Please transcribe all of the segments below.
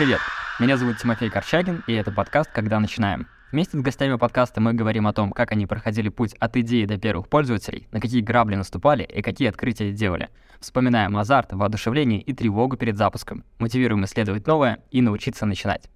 Привет! Меня зовут Тимофей Корчагин, и это подкаст «Когда начинаем». Вместе с гостями подкаста мы говорим о том, как они проходили путь от идеи до первых пользователей, на какие грабли наступали и какие открытия делали. Вспоминаем азарт, воодушевление и тревогу перед запуском. Мотивируем исследовать новое и научиться начинать.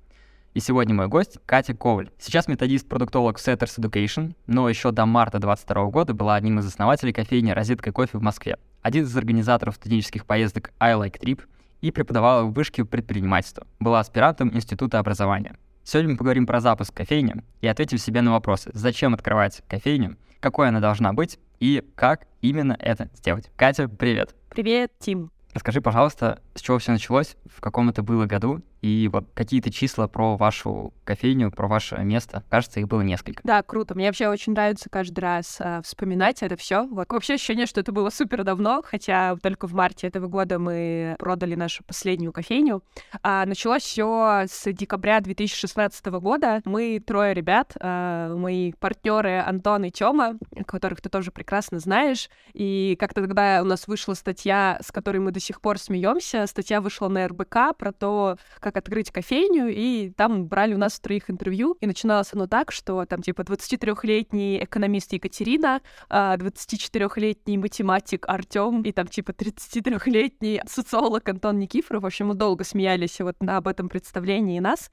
И сегодня мой гость Катя Коваль. Сейчас методист-продуктолог в Setters Education, но еще до марта 2022 года была одним из основателей кофейни «Розетка кофе» в Москве, один из организаторов студенческих поездок I Like Trip и преподавала в вышке предпринимательства. Была аспирантом Института образования. Сегодня мы поговорим про запуск кофейни и ответим себе на вопросы, зачем открывать кофейню, какой она должна быть и как именно это сделать. Катя, привет! Привет, Тим! Расскажи, пожалуйста, с чего все началось, в каком это было году, и вот какие-то числа про вашу кофейню, про ваше место. Кажется, их было несколько. Да, круто. Мне вообще очень нравится каждый раз э, вспоминать это все. Вообще ощущение, что это было супер давно, хотя только в марте этого года мы продали нашу последнюю кофейню. А началось все с декабря 2016 года. Мы трое ребят, э, мои партнеры Антон и Тёма, которых ты тоже прекрасно знаешь. И как-то тогда у нас вышла статья, с которой мы до сих пор смеемся. Статья вышла на РБК про то, как открыть кофейню, и там брали у нас троих интервью. И начиналось оно так, что там типа 23-летний экономист Екатерина, 24-летний а, математик Артем и там типа 33-летний социолог Антон Никифоров. В общем, мы долго смеялись вот на об этом представлении нас.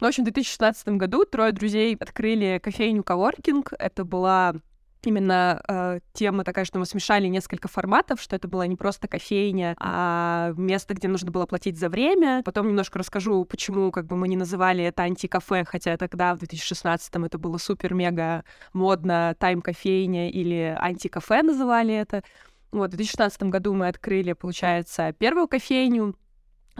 Ну, в общем, в 2016 году трое друзей открыли кофейню Коворкинг. Это была именно э, тема такая, что мы смешали несколько форматов, что это была не просто кофейня, а место, где нужно было платить за время. Потом немножко расскажу, почему как бы мы не называли это антикафе, хотя тогда, в 2016-м, это было супер-мега модно, тайм-кофейня или антикафе называли это. Вот, в 2016 году мы открыли, получается, первую кофейню,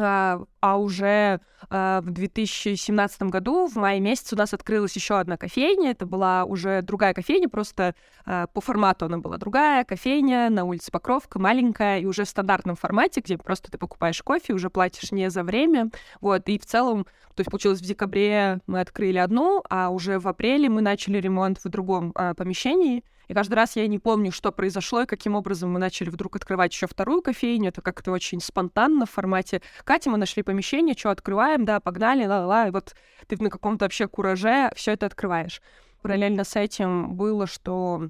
а, а уже а, в 2017 году, в мае месяце, у нас открылась еще одна кофейня. Это была уже другая кофейня, просто а, по формату она была другая. Кофейня на улице Покровка, маленькая, и уже в стандартном формате, где просто ты покупаешь кофе, уже платишь не за время. Вот, и в целом, то есть получилось в декабре мы открыли одну, а уже в апреле мы начали ремонт в другом помещении. И каждый раз я не помню, что произошло и каким образом мы начали вдруг открывать еще вторую кофейню. Это как-то очень спонтанно в формате Катя, мы нашли помещение, что открываем, да, погнали, ла-ла, и вот ты на каком-то вообще кураже все это открываешь. Параллельно с этим было, что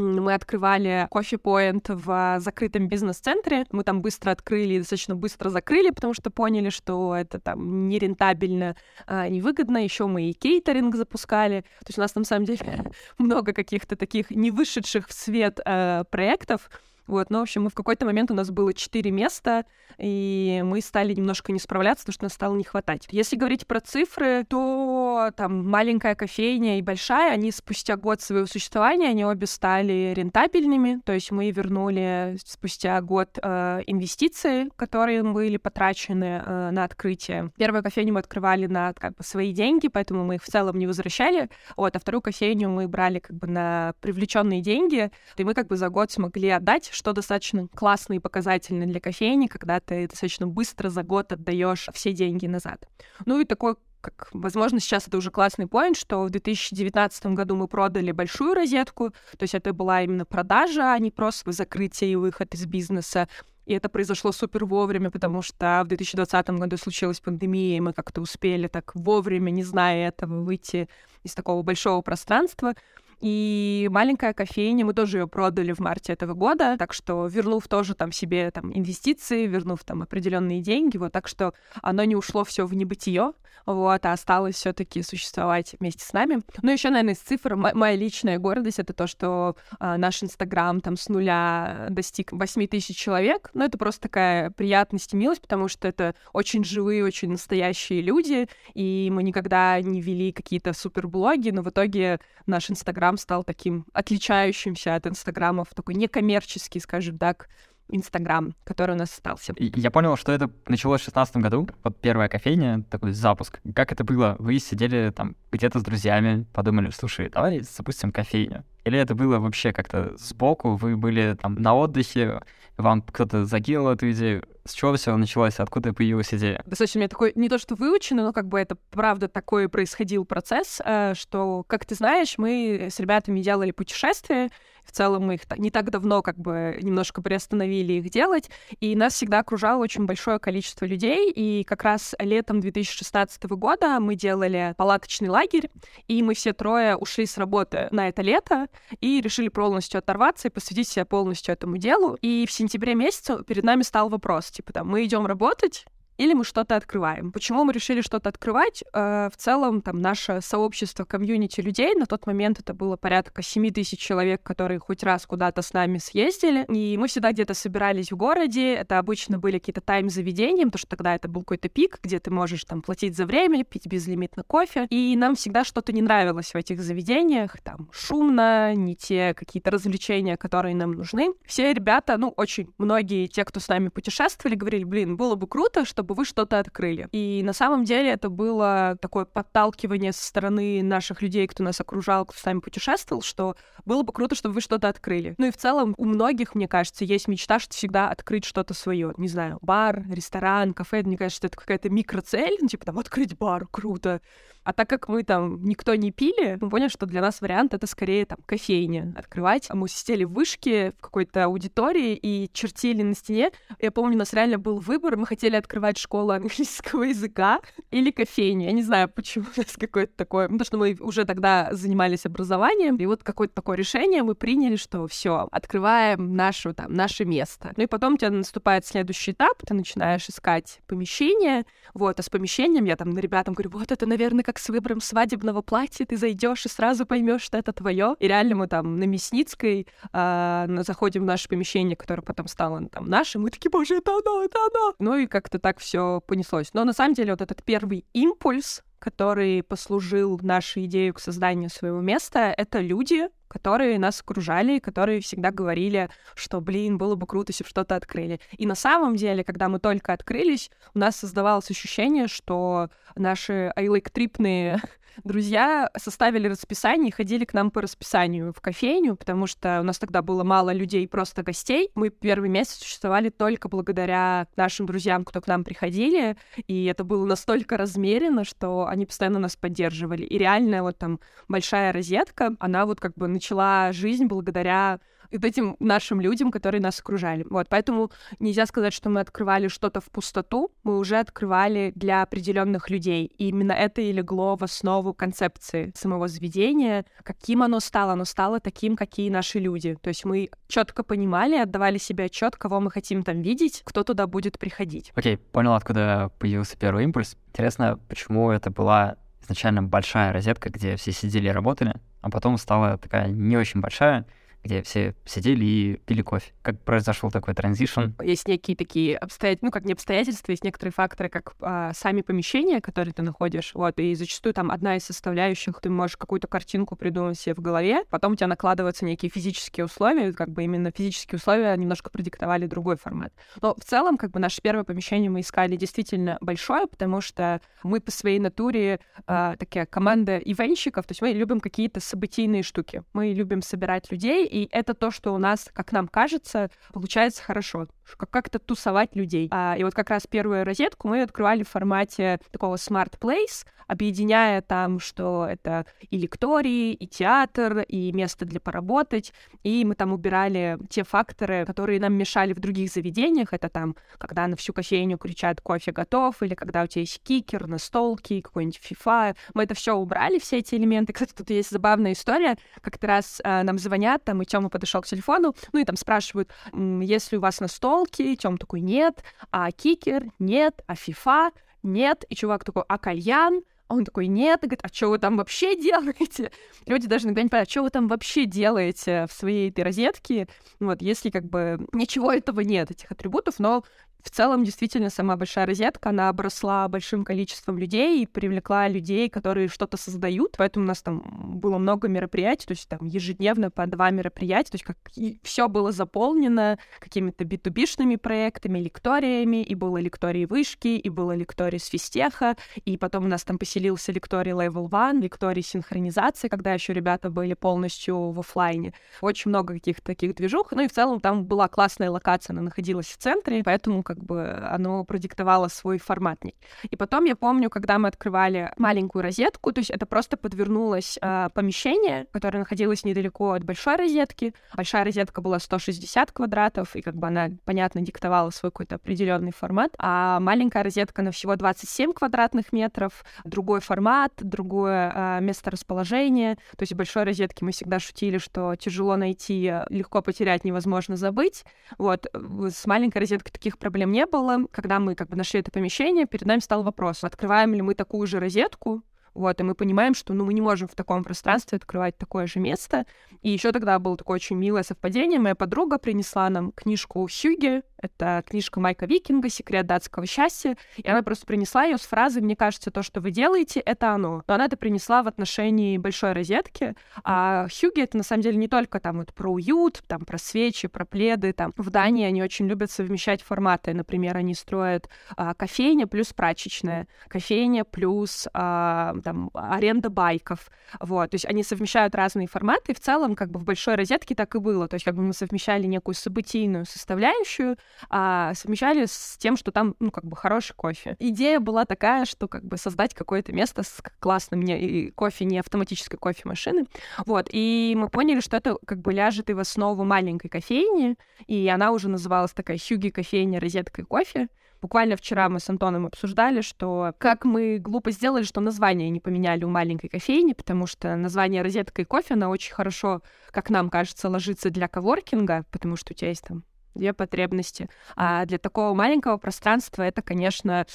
мы открывали кофе-поинт в закрытом бизнес-центре. Мы там быстро открыли и достаточно быстро закрыли, потому что поняли, что это там нерентабельно, а, невыгодно. Еще мы и кейтеринг запускали. То есть у нас, на самом деле, много каких-то таких не вышедших в свет э, проектов, вот, но, в общем, мы в какой-то момент у нас было четыре места, и мы стали немножко не справляться, потому что нас стало не хватать. Если говорить про цифры, то там маленькая кофейня и большая, они спустя год своего существования, они обе стали рентабельными, то есть мы вернули спустя год э, инвестиции, которые были потрачены э, на открытие. Первую кофейню мы открывали на как бы свои деньги, поэтому мы их в целом не возвращали, вот, а вторую кофейню мы брали как бы на привлеченные деньги, и мы как бы за год смогли отдать, что достаточно классно и показательно для кофейни, когда ты достаточно быстро за год отдаешь все деньги назад. Ну и такой как, возможно, сейчас это уже классный поинт, что в 2019 году мы продали большую розетку, то есть это была именно продажа, а не просто закрытие и выход из бизнеса. И это произошло супер вовремя, потому что в 2020 году случилась пандемия, и мы как-то успели так вовремя, не зная этого, выйти из такого большого пространства. И маленькая кофейня, мы тоже ее продали в марте этого года, так что вернув тоже там себе там инвестиции, вернув там определенные деньги, вот так что оно не ушло все в небытие, вот, а осталось все-таки существовать вместе с нами. Ну, еще, наверное, из цифр моя личная гордость это то, что а, наш Инстаграм там с нуля достиг 8 тысяч человек. Ну, это просто такая приятность и милость, потому что это очень живые, очень настоящие люди, и мы никогда не вели какие-то суперблоги, но в итоге наш Инстаграм Инстаграм стал таким отличающимся от Инстаграмов, такой некоммерческий, скажем так, Инстаграм, который у нас остался. Я понял, что это началось в 2016 году, вот первая кофейня, такой запуск. Как это было? Вы сидели там где-то с друзьями, подумали, слушай, давай запустим кофейню. Или это было вообще как-то сбоку, вы были там на отдыхе, вам кто-то закинул эту идею? С чего все началось? Откуда появилась идея? Достаточно у меня такой, не то что выучено, но как бы это правда такой происходил процесс, э, что, как ты знаешь, мы с ребятами делали путешествия, в целом мы их не так давно как бы немножко приостановили их делать, и нас всегда окружало очень большое количество людей, и как раз летом 2016 года мы делали палаточный лагерь, и мы все трое ушли с работы на это лето и решили полностью оторваться и посвятить себя полностью этому делу. И в сентябре месяце перед нами стал вопрос, типа там, мы идем работать, или мы что-то открываем. Почему мы решили что-то открывать? Э, в целом, там, наше сообщество, комьюнити людей, на тот момент это было порядка 7 тысяч человек, которые хоть раз куда-то с нами съездили, и мы всегда где-то собирались в городе, это обычно были какие-то тайм-заведения, потому что тогда это был какой-то пик, где ты можешь там платить за время, пить безлимитно кофе, и нам всегда что-то не нравилось в этих заведениях, там шумно, не те какие-то развлечения, которые нам нужны. Все ребята, ну, очень многие, те, кто с нами путешествовали, говорили, блин, было бы круто, чтобы чтобы вы что-то открыли. И на самом деле это было такое подталкивание со стороны наших людей, кто нас окружал, кто с нами путешествовал, что было бы круто, чтобы вы что-то открыли. Ну и в целом у многих, мне кажется, есть мечта, что всегда открыть что-то свое. Не знаю, бар, ресторан, кафе. Мне кажется, это какая-то микроцель, ну типа там открыть бар, круто. А так как мы там никто не пили, мы поняли, что для нас вариант это скорее там кофейня открывать. Мы сидели в вышке в какой-то аудитории и чертили на стене. Я помню, у нас реально был выбор. Мы хотели открывать школу английского языка или кофейню. Я не знаю, почему у нас какое-то такое... Потому что мы уже тогда занимались образованием. И вот какое-то такое решение мы приняли, что все, открываем нашу, там, наше место. Ну и потом у тебя наступает следующий этап. Ты начинаешь искать помещение. Вот, а с помещением я там на ребятам говорю, вот это, наверное, как с выбором свадебного платья, ты зайдешь и сразу поймешь, что это твое. И реально мы там на Мясницкой э, заходим в наше помещение, которое потом стало там нашим, мы такие, боже, это оно, это оно. Ну и как-то так все понеслось. Но на самом деле вот этот первый импульс, который послужил нашей идею к созданию своего места, это люди, которые нас окружали, которые всегда говорили, что, блин, было бы круто, если бы что-то открыли. И на самом деле, когда мы только открылись, у нас создавалось ощущение, что наши айлектрипные друзья составили расписание и ходили к нам по расписанию в кофейню, потому что у нас тогда было мало людей, просто гостей. Мы первый месяц существовали только благодаря нашим друзьям, кто к нам приходили, и это было настолько размеренно, что они постоянно нас поддерживали. И реально вот там большая розетка, она вот как бы начала жизнь благодаря этим нашим людям, которые нас окружали. Вот, поэтому нельзя сказать, что мы открывали что-то в пустоту, мы уже открывали для определенных людей. И именно это и легло в основу концепции самого заведения. Каким оно стало? Оно стало таким, какие наши люди. То есть мы четко понимали, отдавали себе отчет, кого мы хотим там видеть, кто туда будет приходить. Окей, okay, понял, откуда появился первый импульс. Интересно, почему это была изначально большая розетка, где все сидели и работали, а потом стала такая не очень большая, где все сидели и пили кофе. Как произошел такой транзишн? Есть некие такие обстоятельства, ну, как не обстоятельства, есть некоторые факторы, как а, сами помещения, которые ты находишь, вот, и зачастую там одна из составляющих, ты можешь какую-то картинку придумать себе в голове, потом у тебя накладываются некие физические условия, как бы именно физические условия немножко продиктовали другой формат. Но в целом, как бы наше первое помещение мы искали действительно большое, потому что мы по своей натуре а, такая команда ивенщиков, то есть мы любим какие-то событийные штуки, мы любим собирать людей, и это то, что у нас, как нам кажется, получается хорошо. Как-то тусовать людей. А, и вот как раз первую розетку мы открывали в формате такого smart place, объединяя там, что это и лектории, и театр, и место для поработать. И мы там убирали те факторы, которые нам мешали в других заведениях. Это там, когда на всю кофейню кричат «кофе готов», или когда у тебя есть кикер, настолки, какой-нибудь FIFA. Мы это все убрали, все эти элементы. Кстати, тут есть забавная история. Как-то раз э, нам звонят, там, и Тёма подошел к телефону, ну и там спрашивают, если у вас настолки, Тём такой, нет, а кикер, нет, а фифа, нет, и чувак такой, а кальян, а он такой, нет, и говорит, а что вы там вообще делаете? Люди даже иногда не понимают, а что вы там вообще делаете в своей этой розетке? Вот, если как бы ничего этого нет, этих атрибутов, но в целом, действительно, сама большая розетка, она обросла большим количеством людей и привлекла людей, которые что-то создают. Поэтому у нас там было много мероприятий, то есть там ежедневно по два мероприятия, то есть как все было заполнено какими-то битубишными проектами, лекториями, и было лектории вышки, и было лекторий с физтеха, и потом у нас там поселился лекторий Level One, лекторий синхронизации, когда еще ребята были полностью в офлайне. Очень много каких-то таких движух. Ну и в целом там была классная локация, она находилась в центре, поэтому как бы оно продиктовало свой форматник. И потом я помню, когда мы открывали маленькую розетку, то есть это просто подвернулось э, помещение, которое находилось недалеко от большой розетки. Большая розетка была 160 квадратов, и как бы она, понятно, диктовала свой какой-то определенный формат, а маленькая розетка на всего 27 квадратных метров, другой формат, другое э, место расположения. То есть в большой розетке мы всегда шутили, что тяжело найти, легко потерять, невозможно забыть. Вот с маленькой розеткой таких проблем проблем не было. Когда мы как бы нашли это помещение, перед нами стал вопрос, открываем ли мы такую же розетку, вот, и мы понимаем, что ну, мы не можем в таком пространстве открывать такое же место. И еще тогда было такое очень милое совпадение. Моя подруга принесла нам книжку Хьюги. Это книжка Майка Викинга «Секрет датского счастья». И она просто принесла ее с фразой «Мне кажется, то, что вы делаете, это оно». Но она это принесла в отношении большой розетки. А Хьюги — это, на самом деле, не только там вот про уют, там про свечи, про пледы. Там. В Дании они очень любят совмещать форматы. Например, они строят а, кофейня плюс прачечная, кофейня плюс а, там, аренда байков, вот, то есть они совмещают разные форматы, и в целом, как бы в большой розетке так и было, то есть как бы мы совмещали некую событийную составляющую, а совмещали с тем, что там, ну, как бы хороший кофе. Идея была такая, что как бы создать какое-то место с классным не, кофе, не автоматической кофемашины, вот, и мы поняли, что это как бы ляжет и в основу маленькой кофейни, и она уже называлась такая Хьюги кофейня розетка и кофе, Буквально вчера мы с Антоном обсуждали, что как мы глупо сделали, что название не поменяли у маленькой кофейни, потому что название «Розетка и кофе», она очень хорошо, как нам кажется, ложится для коворкинга, потому что у тебя есть там две потребности. А для такого маленького пространства это, конечно,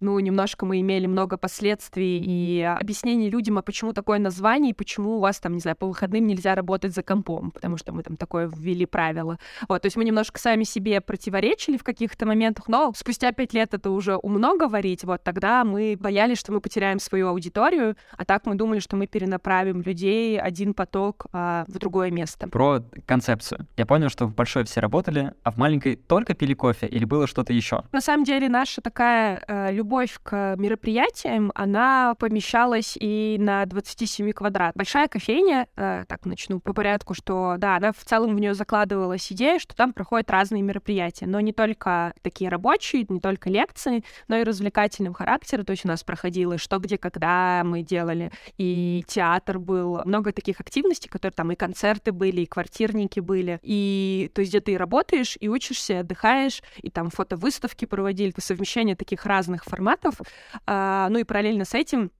ну, немножко мы имели много последствий и объяснений людям, а почему такое название, и почему у вас там, не знаю, по выходным нельзя работать за компом, потому что мы там такое ввели правило. Вот, то есть мы немножко сами себе противоречили в каких-то моментах, но спустя пять лет это уже умно говорить, вот тогда мы боялись, что мы потеряем свою аудиторию, а так мы думали, что мы перенаправим людей один поток а, в другое место. Про концепцию. Я понял, что в большой все работали, а в маленькой только пили кофе или было что-то еще? На самом деле наша такая э, любовь к мероприятиям, она помещалась и на 27 квадрат. Большая кофейня, э, так начну по порядку, что да, она в целом в нее закладывалась идея, что там проходят разные мероприятия, но не только такие рабочие, не только лекции, но и развлекательного характера. То есть у нас проходило что, где, когда мы делали, и театр был, много таких активностей, которые там и концерты были, и квартирники были, и то есть где ты работаешь, работаешь и учишься, и отдыхаешь, и там фотовыставки проводили, совмещение таких разных форматов. А, ну и параллельно с этим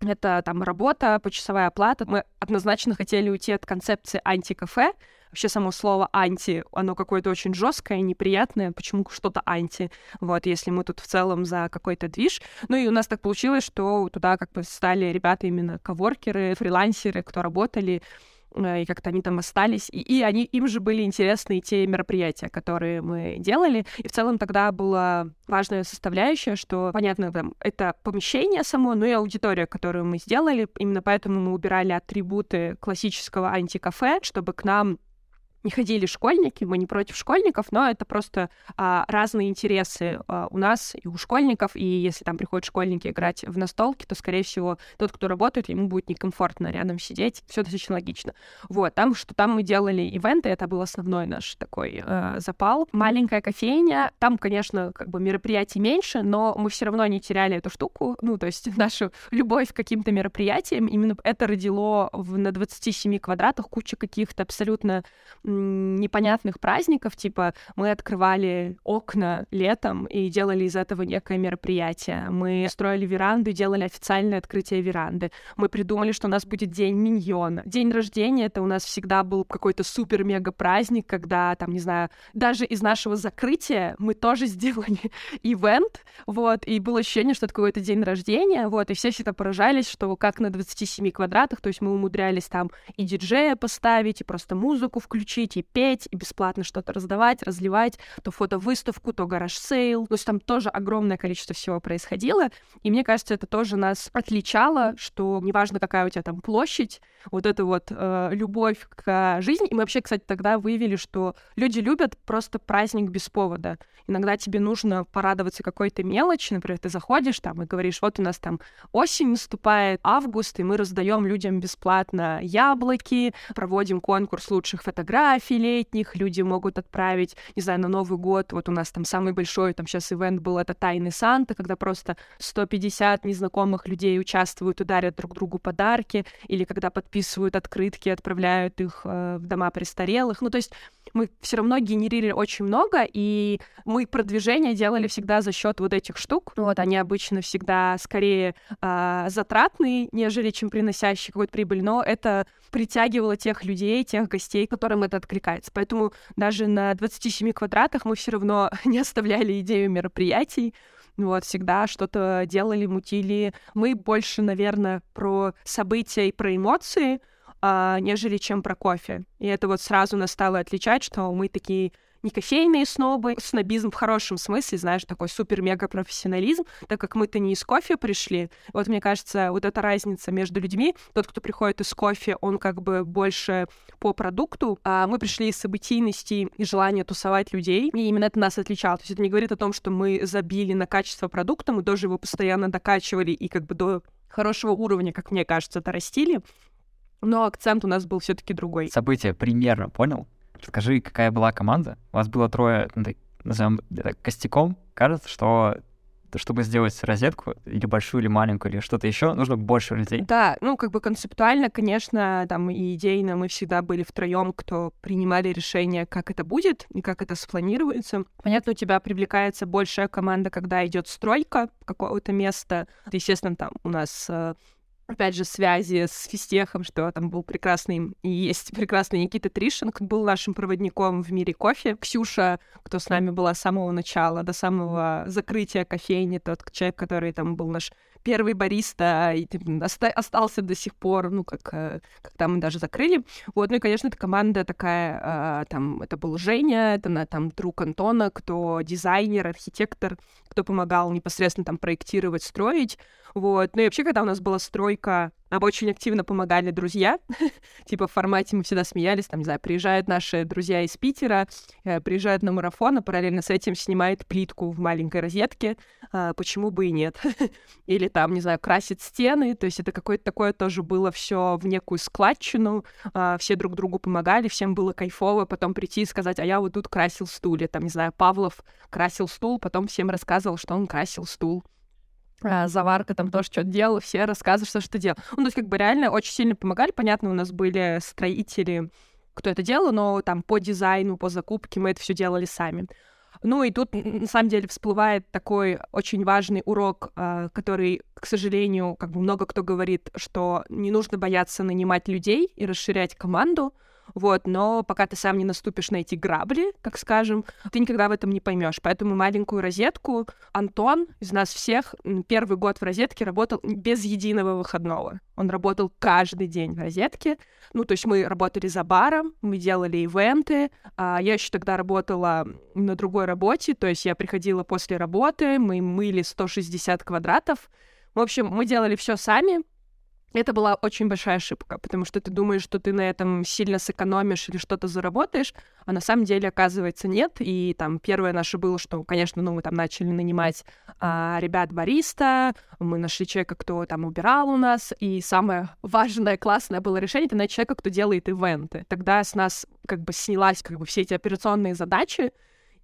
это там работа, почасовая оплата. Мы однозначно хотели уйти от концепции антикафе. Вообще само слово анти, оно какое-то очень жесткое, неприятное. Почему что-то анти? Вот, если мы тут в целом за какой-то движ. Ну и у нас так получилось, что туда как бы стали ребята именно коворкеры, фрилансеры, кто работали и как-то они там остались, и, и они, им же были интересны те мероприятия, которые мы делали, и в целом тогда была важная составляющая, что, понятно, там, это помещение само, но и аудитория, которую мы сделали, именно поэтому мы убирали атрибуты классического антикафе, чтобы к нам не ходили школьники, мы не против школьников, но это просто а, разные интересы а, у нас и у школьников, и если там приходят школьники играть в настолки, то, скорее всего, тот, кто работает, ему будет некомфортно рядом сидеть, все достаточно логично. Вот, там, что там мы делали ивенты, это был основной наш такой э, запал. Маленькая кофейня, там, конечно, как бы мероприятий меньше, но мы все равно не теряли эту штуку, ну, то есть нашу любовь к каким-то мероприятиям, именно это родило в, на 27 квадратах кучу каких-то абсолютно непонятных праздников, типа мы открывали окна летом и делали из этого некое мероприятие. Мы строили веранду и делали официальное открытие веранды. Мы придумали, что у нас будет день миньона. День рождения — это у нас всегда был какой-то супер-мега праздник, когда, там, не знаю, даже из нашего закрытия мы тоже сделали ивент, вот, и было ощущение, что это какой-то день рождения, вот, и все всегда поражались, что как на 27 квадратах, то есть мы умудрялись там и диджея поставить, и просто музыку включить, тусить, и петь, и бесплатно что-то раздавать, разливать, то фотовыставку, то гараж-сейл. То есть там тоже огромное количество всего происходило. И мне кажется, это тоже нас отличало, что неважно, какая у тебя там площадь, вот эта вот э, любовь к жизни. И мы вообще, кстати, тогда выявили, что люди любят просто праздник без повода. Иногда тебе нужно порадоваться какой-то мелочи, например, ты заходишь там и говоришь, вот у нас там осень наступает, август, и мы раздаем людям бесплатно яблоки, проводим конкурс лучших фотографий летних, люди могут отправить, не знаю, на Новый год, вот у нас там самый большой, там сейчас ивент был, это Тайный Санта, когда просто 150 незнакомых людей участвуют и дарят друг другу подарки, или когда подписывают открытки, отправляют их э, в дома престарелых. Ну, то есть мы все равно генерировали очень много, и мы продвижение делали всегда за счет вот этих штук. Вот они обычно всегда скорее э, затратные, нежели чем приносящие какую-то прибыль, но это притягивало тех людей, тех гостей, которым это откликается. Поэтому даже на 27 квадратах мы все равно не оставляли идею мероприятий, вот, всегда что-то делали, мутили. Мы больше, наверное, про события и про эмоции, а, нежели чем про кофе. И это вот сразу нас стало отличать, что мы такие не кофейные снобы, снобизм в хорошем смысле, знаешь, такой супер-мега-профессионализм, так как мы-то не из кофе пришли. Вот мне кажется, вот эта разница между людьми, тот, кто приходит из кофе, он как бы больше по продукту, а мы пришли из событийности и желания тусовать людей, и именно это нас отличало. То есть это не говорит о том, что мы забили на качество продукта, мы тоже его постоянно докачивали и как бы до хорошего уровня, как мне кажется, это растили но акцент у нас был все-таки другой. Событие примерно понял? Скажи, какая была команда? У вас было трое, ну, назовем это костяком. Кажется, что чтобы сделать розетку, или большую, или маленькую, или что-то еще, нужно больше людей. Да, ну, как бы концептуально, конечно, там и идейно мы всегда были втроем, кто принимали решение, как это будет и как это спланируется. Понятно, у тебя привлекается большая команда, когда идет стройка какого-то места. Естественно, там у нас э, опять же, связи с физтехом, что там был прекрасный, и есть прекрасный Никита Тришинг, был нашим проводником в мире кофе. Ксюша, кто с нами была с самого начала, до самого закрытия кофейни, тот человек, который там был наш первый бариста, и оста- остался до сих пор, ну, как, э, когда мы даже закрыли. Вот, ну и, конечно, эта команда такая, а, там, это был Женя, это там друг Антона, кто дизайнер, архитектор, кто помогал непосредственно там проектировать, строить. Вот. Ну и вообще, когда у нас была стройка нам очень активно помогали друзья. типа в формате мы всегда смеялись, там, не знаю, приезжают наши друзья из Питера, э, приезжают на марафон, а параллельно с этим снимает плитку в маленькой розетке. А, почему бы и нет? Или там, не знаю, красит стены. То есть это какое-то такое тоже было все в некую складчину. А, все друг другу помогали, всем было кайфово потом прийти и сказать, а я вот тут красил стулья. Там, не знаю, Павлов красил стул, потом всем рассказывал, что он красил стул заварка там тоже что-то делал, все рассказывают, что что делал. Ну, то есть как бы реально очень сильно помогали. Понятно, у нас были строители, кто это делал, но там по дизайну, по закупке мы это все делали сами. Ну и тут, на самом деле, всплывает такой очень важный урок, а, который, к сожалению, как бы много кто говорит, что не нужно бояться нанимать людей и расширять команду, вот, но пока ты сам не наступишь на эти грабли, как скажем, ты никогда в этом не поймешь. Поэтому маленькую розетку Антон из нас всех первый год в розетке работал без единого выходного. Он работал каждый день в розетке. Ну, то есть мы работали за баром, мы делали ивенты. А я еще тогда работала на другой работе, то есть я приходила после работы, мы мыли 160 квадратов. В общем, мы делали все сами, это была очень большая ошибка, потому что ты думаешь, что ты на этом сильно сэкономишь или что-то заработаешь, а на самом деле, оказывается, нет. И там первое наше было, что, конечно, ну, мы там начали нанимать а, ребят бариста, мы нашли человека, кто там убирал у нас, и самое важное, классное было решение — это найти человека, кто делает ивенты. Тогда с нас как бы снялась как бы все эти операционные задачи,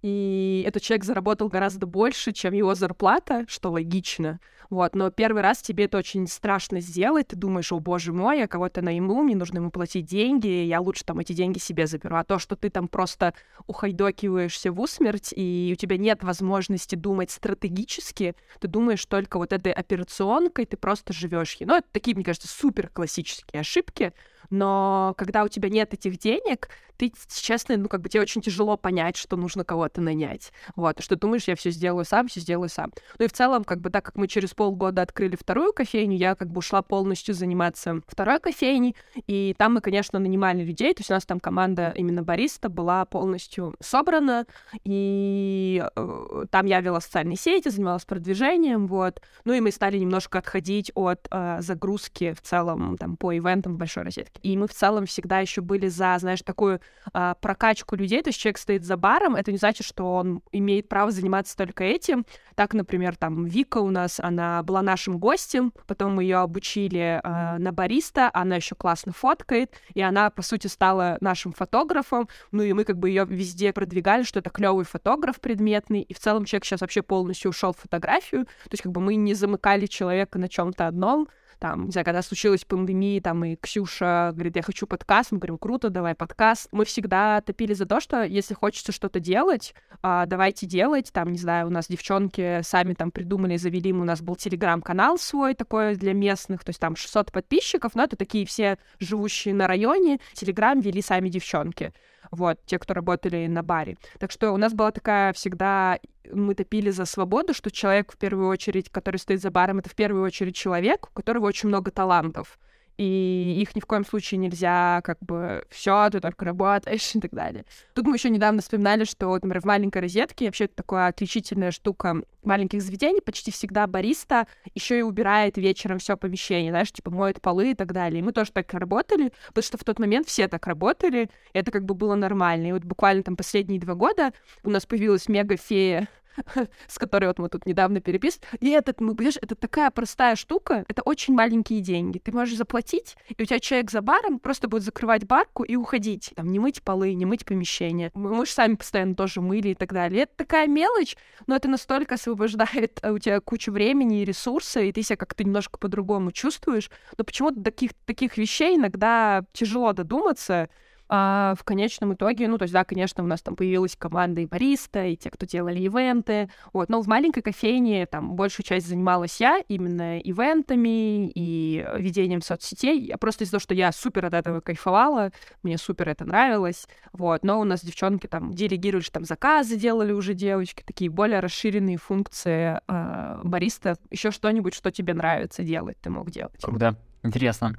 и этот человек заработал гораздо больше, чем его зарплата, что логично. Вот, но первый раз тебе это очень страшно сделать, ты думаешь, о боже мой, я кого-то найму, мне нужно ему платить деньги, я лучше там эти деньги себе заберу. А то, что ты там просто ухайдокиваешься в усмерть, и у тебя нет возможности думать стратегически, ты думаешь только вот этой операционкой, ты просто живешь. Ну, это такие, мне кажется, супер классические ошибки, Но когда у тебя нет этих денег, ты, честно, ну, как бы тебе очень тяжело понять, что нужно кого-то нанять. Вот, что думаешь, я все сделаю сам, все сделаю сам. Ну и в целом, как бы так как мы через полгода открыли вторую кофейню, я как бы ушла полностью заниматься второй кофейней, и там мы, конечно, нанимали людей, то есть у нас там команда именно бариста была полностью собрана, и э, там я вела социальные сети, занималась продвижением, вот. Ну и мы стали немножко отходить от э, загрузки в целом там по ивентам в большой розетке. И мы в целом всегда еще были за, знаешь, такую а, прокачку людей, то есть человек стоит за баром, это не значит, что он имеет право заниматься только этим. Так, например, там Вика у нас, она была нашим гостем, потом мы ее обучили а, на бариста, она еще классно фоткает, и она, по сути, стала нашим фотографом, ну и мы как бы ее везде продвигали, что это клевый фотограф предметный, и в целом человек сейчас вообще полностью ушел в фотографию, то есть как бы мы не замыкали человека на чем-то одном, там, не знаю, когда случилась пандемия, там, и Ксюша говорит, я хочу подкаст, мы говорим, круто, давай подкаст. Мы всегда топили за то, что если хочется что-то делать, а, давайте делать, там, не знаю, у нас девчонки сами там придумали, завели, у нас был телеграм-канал свой такой для местных, то есть там 600 подписчиков, но это такие все живущие на районе, телеграм вели сами девчонки вот, те, кто работали на баре. Так что у нас была такая всегда, мы топили за свободу, что человек в первую очередь, который стоит за баром, это в первую очередь человек, у которого очень много талантов и их ни в коем случае нельзя как бы все, ты только работаешь и так далее. Тут мы еще недавно вспоминали, что, например, в маленькой розетке вообще такая отличительная штука маленьких заведений, почти всегда бариста еще и убирает вечером все помещение, знаешь, типа моет полы и так далее. И мы тоже так работали, потому что в тот момент все так работали, это как бы было нормально. И вот буквально там последние два года у нас появилась мега-фея с которой вот мы тут недавно переписывали. И этот, мы, понимаешь, это такая простая штука, это очень маленькие деньги. Ты можешь заплатить, и у тебя человек за баром просто будет закрывать барку и уходить. Там не мыть полы, не мыть помещение. Мы, мы же сами постоянно тоже мыли и так далее. И это такая мелочь, но это настолько освобождает у тебя кучу времени и ресурса, и ты себя как-то немножко по-другому чувствуешь. Но почему-то таких, таких вещей иногда тяжело додуматься, а в конечном итоге, ну, то есть, да, конечно, у нас там появилась команда и бариста, и те, кто делали ивенты, вот, но в маленькой кофейне там большую часть занималась я именно ивентами и ведением соцсетей. Я просто из-за того, что я супер от этого кайфовала, мне супер это нравилось, вот, но у нас девчонки там делегировали, там заказы делали уже девочки, такие более расширенные функции э, бариста, еще что-нибудь, что тебе нравится делать, ты мог делать. Круто, интересно.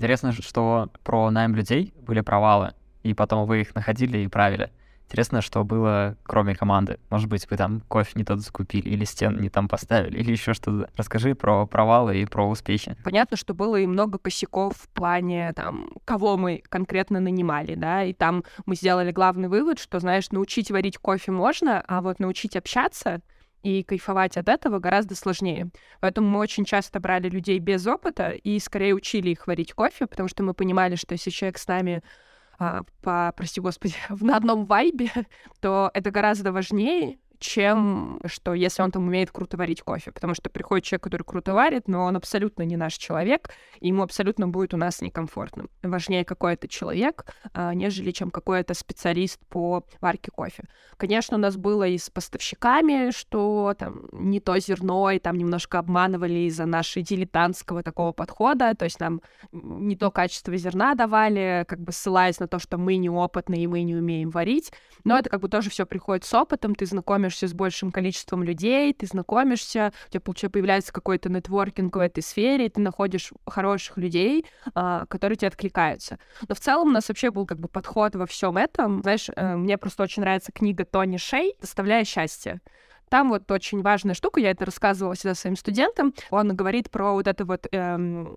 Интересно, что про найм людей были провалы, и потом вы их находили и правили. Интересно, что было кроме команды. Может быть, вы там кофе не тот закупили, или стен не там поставили, или еще что-то. Расскажи про провалы и про успехи. Понятно, что было и много косяков в плане, там, кого мы конкретно нанимали, да, и там мы сделали главный вывод, что, знаешь, научить варить кофе можно, а вот научить общаться и кайфовать от этого гораздо сложнее. Поэтому мы очень часто брали людей без опыта и скорее учили их варить кофе, потому что мы понимали, что если человек с нами а, по, прости господи, на одном вайбе, то это гораздо важнее, чем что если он там умеет круто варить кофе. Потому что приходит человек, который круто варит, но он абсолютно не наш человек, и ему абсолютно будет у нас некомфортно. Важнее какой-то человек, а, нежели чем какой-то специалист по варке кофе. Конечно, у нас было и с поставщиками, что там не то зерно, и там немножко обманывали из-за нашей дилетантского такого подхода, то есть нам не то качество зерна давали, как бы ссылаясь на то, что мы неопытные и мы не умеем варить, но это как бы тоже все приходит с опытом, ты знакомишься знакомишься с большим количеством людей, ты знакомишься, у тебя, получается, появляется какой-то нетворкинг в этой сфере, и ты находишь хороших людей, а, которые тебе откликаются. Но в целом у нас вообще был как бы подход во всем этом. Знаешь, э, мне просто очень нравится книга Тони Шей «Доставляя счастье». Там вот очень важная штука, я это рассказывала всегда своим студентам. Он говорит про вот это вот эм,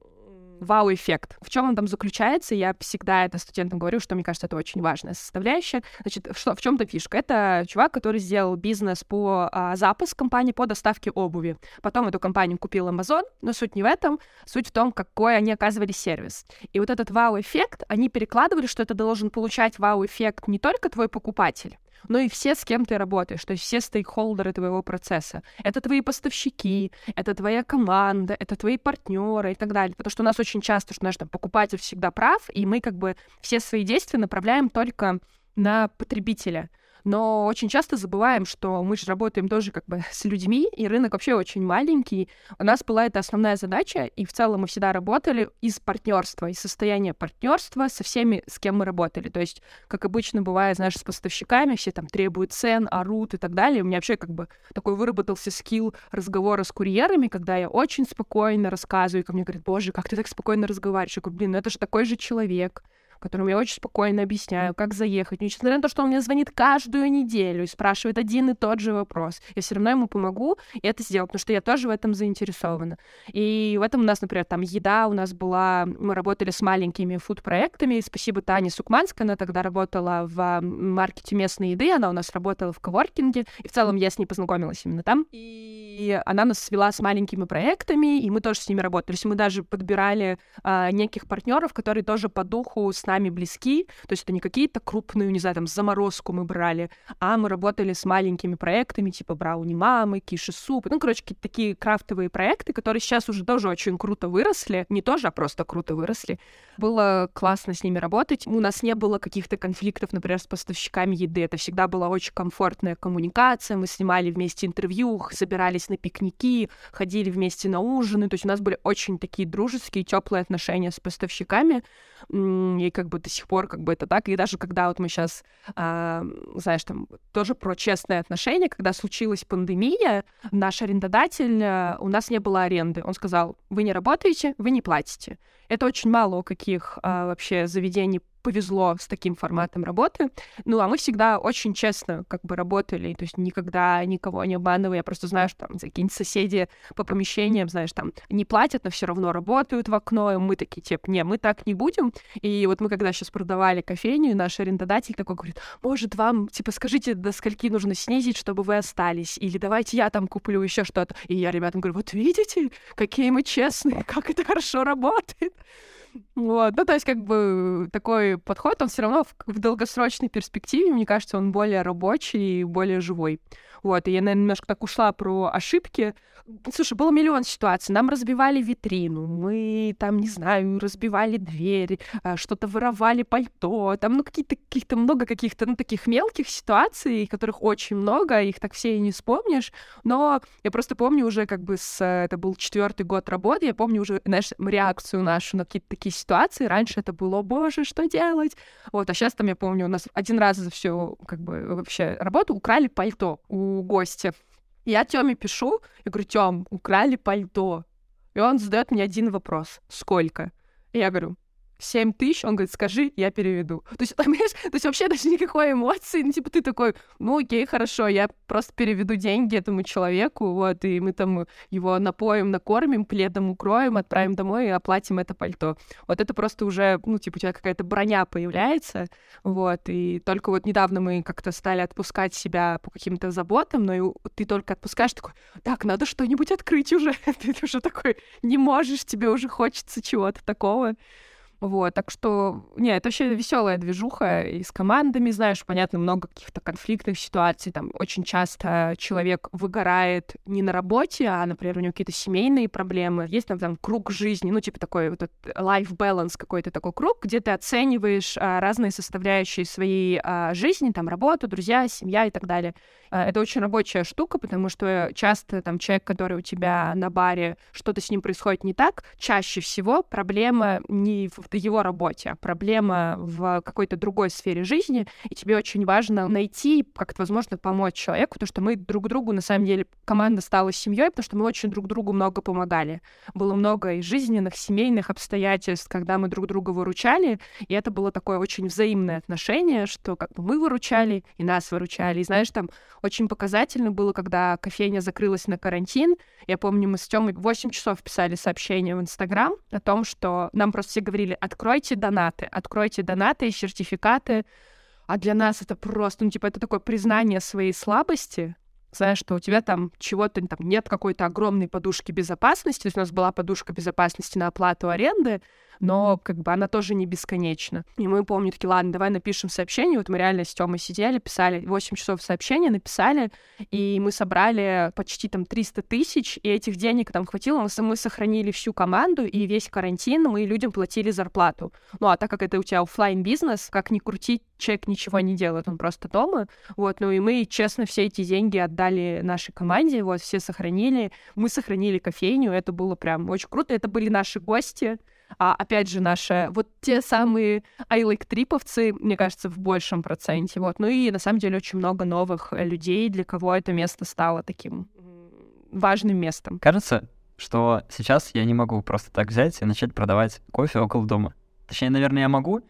вау-эффект. В чем он там заключается? Я всегда это студентам говорю, что мне кажется, это очень важная составляющая. Значит, что, в чем-то фишка? Это чувак, который сделал бизнес по а, запуск компании по доставке обуви. Потом эту компанию купил Amazon, но суть не в этом. Суть в том, какой они оказывали сервис. И вот этот вау-эффект, они перекладывали, что это должен получать вау-эффект не только твой покупатель, но и все, с кем ты работаешь, то есть все стейкхолдеры твоего процесса. Это твои поставщики, это твоя команда, это твои партнеры и так далее. Потому что у нас очень часто, что наш там покупатель всегда прав, и мы как бы все свои действия направляем только на потребителя. Но очень часто забываем, что мы же работаем тоже как бы с людьми, и рынок вообще очень маленький. У нас была эта основная задача, и в целом мы всегда работали из партнерства, из состояния партнерства со всеми, с кем мы работали. То есть, как обычно бывает, знаешь, с поставщиками, все там требуют цен, орут и так далее. У меня вообще как бы такой выработался скилл разговора с курьерами, когда я очень спокойно рассказываю, и ко мне говорят, боже, как ты так спокойно разговариваешь? Я говорю, блин, ну это же такой же человек которому я очень спокойно объясняю, как заехать. Несмотря на то, что он мне звонит каждую неделю и спрашивает один и тот же вопрос, я все равно ему помогу и это сделать, потому что я тоже в этом заинтересована. И в этом у нас, например, там еда у нас была, мы работали с маленькими фуд-проектами. Спасибо Тане Сукманской, она тогда работала в маркете местной еды, она у нас работала в коворкинге, и в целом я с ней познакомилась именно там. И она нас свела с маленькими проектами, и мы тоже с ними работали. То есть мы даже подбирали а, неких партнеров, которые тоже по духу с нами близки, то есть это не какие-то крупные, не знаю, там, заморозку мы брали, а мы работали с маленькими проектами, типа брауни мамы, киши суп, ну, короче, какие-то такие крафтовые проекты, которые сейчас уже тоже очень круто выросли, не тоже, а просто круто выросли. Было классно с ними работать. У нас не было каких-то конфликтов, например, с поставщиками еды. Это всегда была очень комфортная коммуникация. Мы снимали вместе интервью, собирались на пикники, ходили вместе на ужины. То есть у нас были очень такие дружеские, теплые отношения с поставщиками. И как бы до сих пор как бы это так. И даже когда вот мы сейчас, а, знаешь, там тоже про честные отношения, когда случилась пандемия, наш арендодатель, а, у нас не было аренды. Он сказал, вы не работаете, вы не платите. Это очень мало у каких а, вообще заведений повезло с таким форматом работы. Ну, а мы всегда очень честно как бы работали, то есть никогда никого не обманывая. Я просто знаю, что там какие-нибудь соседи по помещениям, знаешь, там не платят, но все равно работают в окно, и мы такие, типа, не, мы так не будем. И вот мы когда сейчас продавали кофейню, наш арендодатель такой говорит, может, вам, типа, скажите, до скольки нужно снизить, чтобы вы остались, или давайте я там куплю еще что-то. И я ребятам говорю, вот видите, какие мы честные, как это хорошо работает. Вот. Ну, то есть, как бы такой подход, он все равно в, в долгосрочной перспективе, мне кажется, он более рабочий и более живой. Вот, и я, наверное, немножко так ушла про ошибки. Слушай, было миллион ситуаций. Нам разбивали витрину, мы там, не знаю, разбивали двери, а, что-то воровали пальто, там, ну, какие-то каких-то много каких-то, ну, таких мелких ситуаций, которых очень много, их так все и не вспомнишь. Но я просто помню уже как бы с... Это был четвертый год работы, я помню уже, знаешь, реакцию нашу на какие-то такие ситуации. Раньше это было, боже, что делать? Вот, а сейчас там, я помню, у нас один раз за всю, как бы, вообще работу украли пальто у гостя. Я Тёме пишу, я говорю, Тём, украли пальто. И он задает мне один вопрос. Сколько? И я говорю, 7 тысяч, он говорит, скажи, я переведу. То есть, там, то есть вообще даже никакой эмоции, ну, типа, ты такой, ну, окей, хорошо, я просто переведу деньги этому человеку, вот, и мы там его напоим, накормим, пледом укроем, отправим домой и оплатим это пальто. Вот это просто уже, ну, типа, у тебя какая-то броня появляется, вот, и только вот недавно мы как-то стали отпускать себя по каким-то заботам, но и ты только отпускаешь, такой, так, надо что-нибудь открыть уже, ты уже такой не можешь, тебе уже хочется чего-то такого. Вот, так что, не, это вообще веселая движуха и с командами, знаешь, понятно, много каких-то конфликтных ситуаций, там очень часто человек выгорает не на работе, а, например, у него какие-то семейные проблемы, есть там, там круг жизни, ну, типа такой вот life balance какой-то такой круг, где ты оцениваешь а, разные составляющие своей а, жизни, там, работу, друзья, семья и так далее. А, это очень рабочая штука, потому что часто там человек, который у тебя на баре, что-то с ним происходит не так, чаще всего проблема не в его работе, а проблема в какой-то другой сфере жизни, и тебе очень важно найти, как-то, возможно, помочь человеку, потому что мы друг другу, на самом деле, команда стала семьей, потому что мы очень друг другу много помогали. Было много и жизненных, семейных обстоятельств, когда мы друг друга выручали, и это было такое очень взаимное отношение, что как бы мы выручали, и нас выручали. И знаешь, там очень показательно было, когда кофейня закрылась на карантин. Я помню, мы с Тёмой 8 часов писали сообщение в Инстаграм о том, что нам просто все говорили, откройте донаты, откройте донаты и сертификаты. А для нас это просто, ну, типа, это такое признание своей слабости, знаешь, что у тебя там чего-то там нет какой-то огромной подушки безопасности. То есть у нас была подушка безопасности на оплату аренды, но как бы она тоже не бесконечна. И мы помню, такие, ладно, давай напишем сообщение. Вот мы реально с Тёмой сидели, писали 8 часов сообщения, написали, и мы собрали почти там 300 тысяч, и этих денег там хватило. Мы сохранили всю команду, и весь карантин мы людям платили зарплату. Ну, а так как это у тебя офлайн бизнес как ни крути, человек ничего не делает, он просто дома. Вот, ну и мы, честно, все эти деньги отдали нашей команде, вот, все сохранили. Мы сохранили кофейню, это было прям очень круто. Это были наши гости, а, опять же, наши вот те самые айлайк-триповцы, мне кажется, в большем проценте. Вот. Ну и на самом деле очень много новых э, людей, для кого это место стало таким важным местом. Кажется, что сейчас я не могу просто так взять и начать продавать кофе около дома. Точнее, наверное, я могу,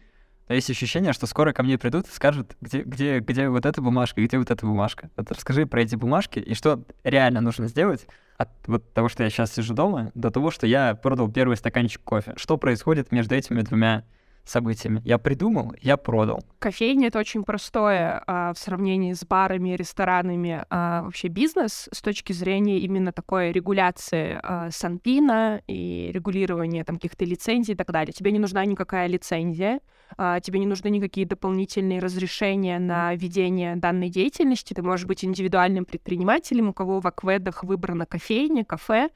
но есть ощущение, что скоро ко мне придут и скажут, где, где, где вот эта бумажка, где вот эта бумажка. Вот расскажи про эти бумажки и что реально нужно сделать от вот того, что я сейчас сижу дома, до того, что я продал первый стаканчик кофе. Что происходит между этими двумя событиями. Я придумал, я продал. Кофейня — это очень простое а, в сравнении с барами, ресторанами а, вообще бизнес с точки зрения именно такой регуляции а, Санпина и регулирования там каких-то лицензий и так далее. Тебе не нужна никакая лицензия, а, тебе не нужны никакие дополнительные разрешения на ведение данной деятельности. Ты можешь быть индивидуальным предпринимателем, у кого в акведах выбрана кофейня, кафе,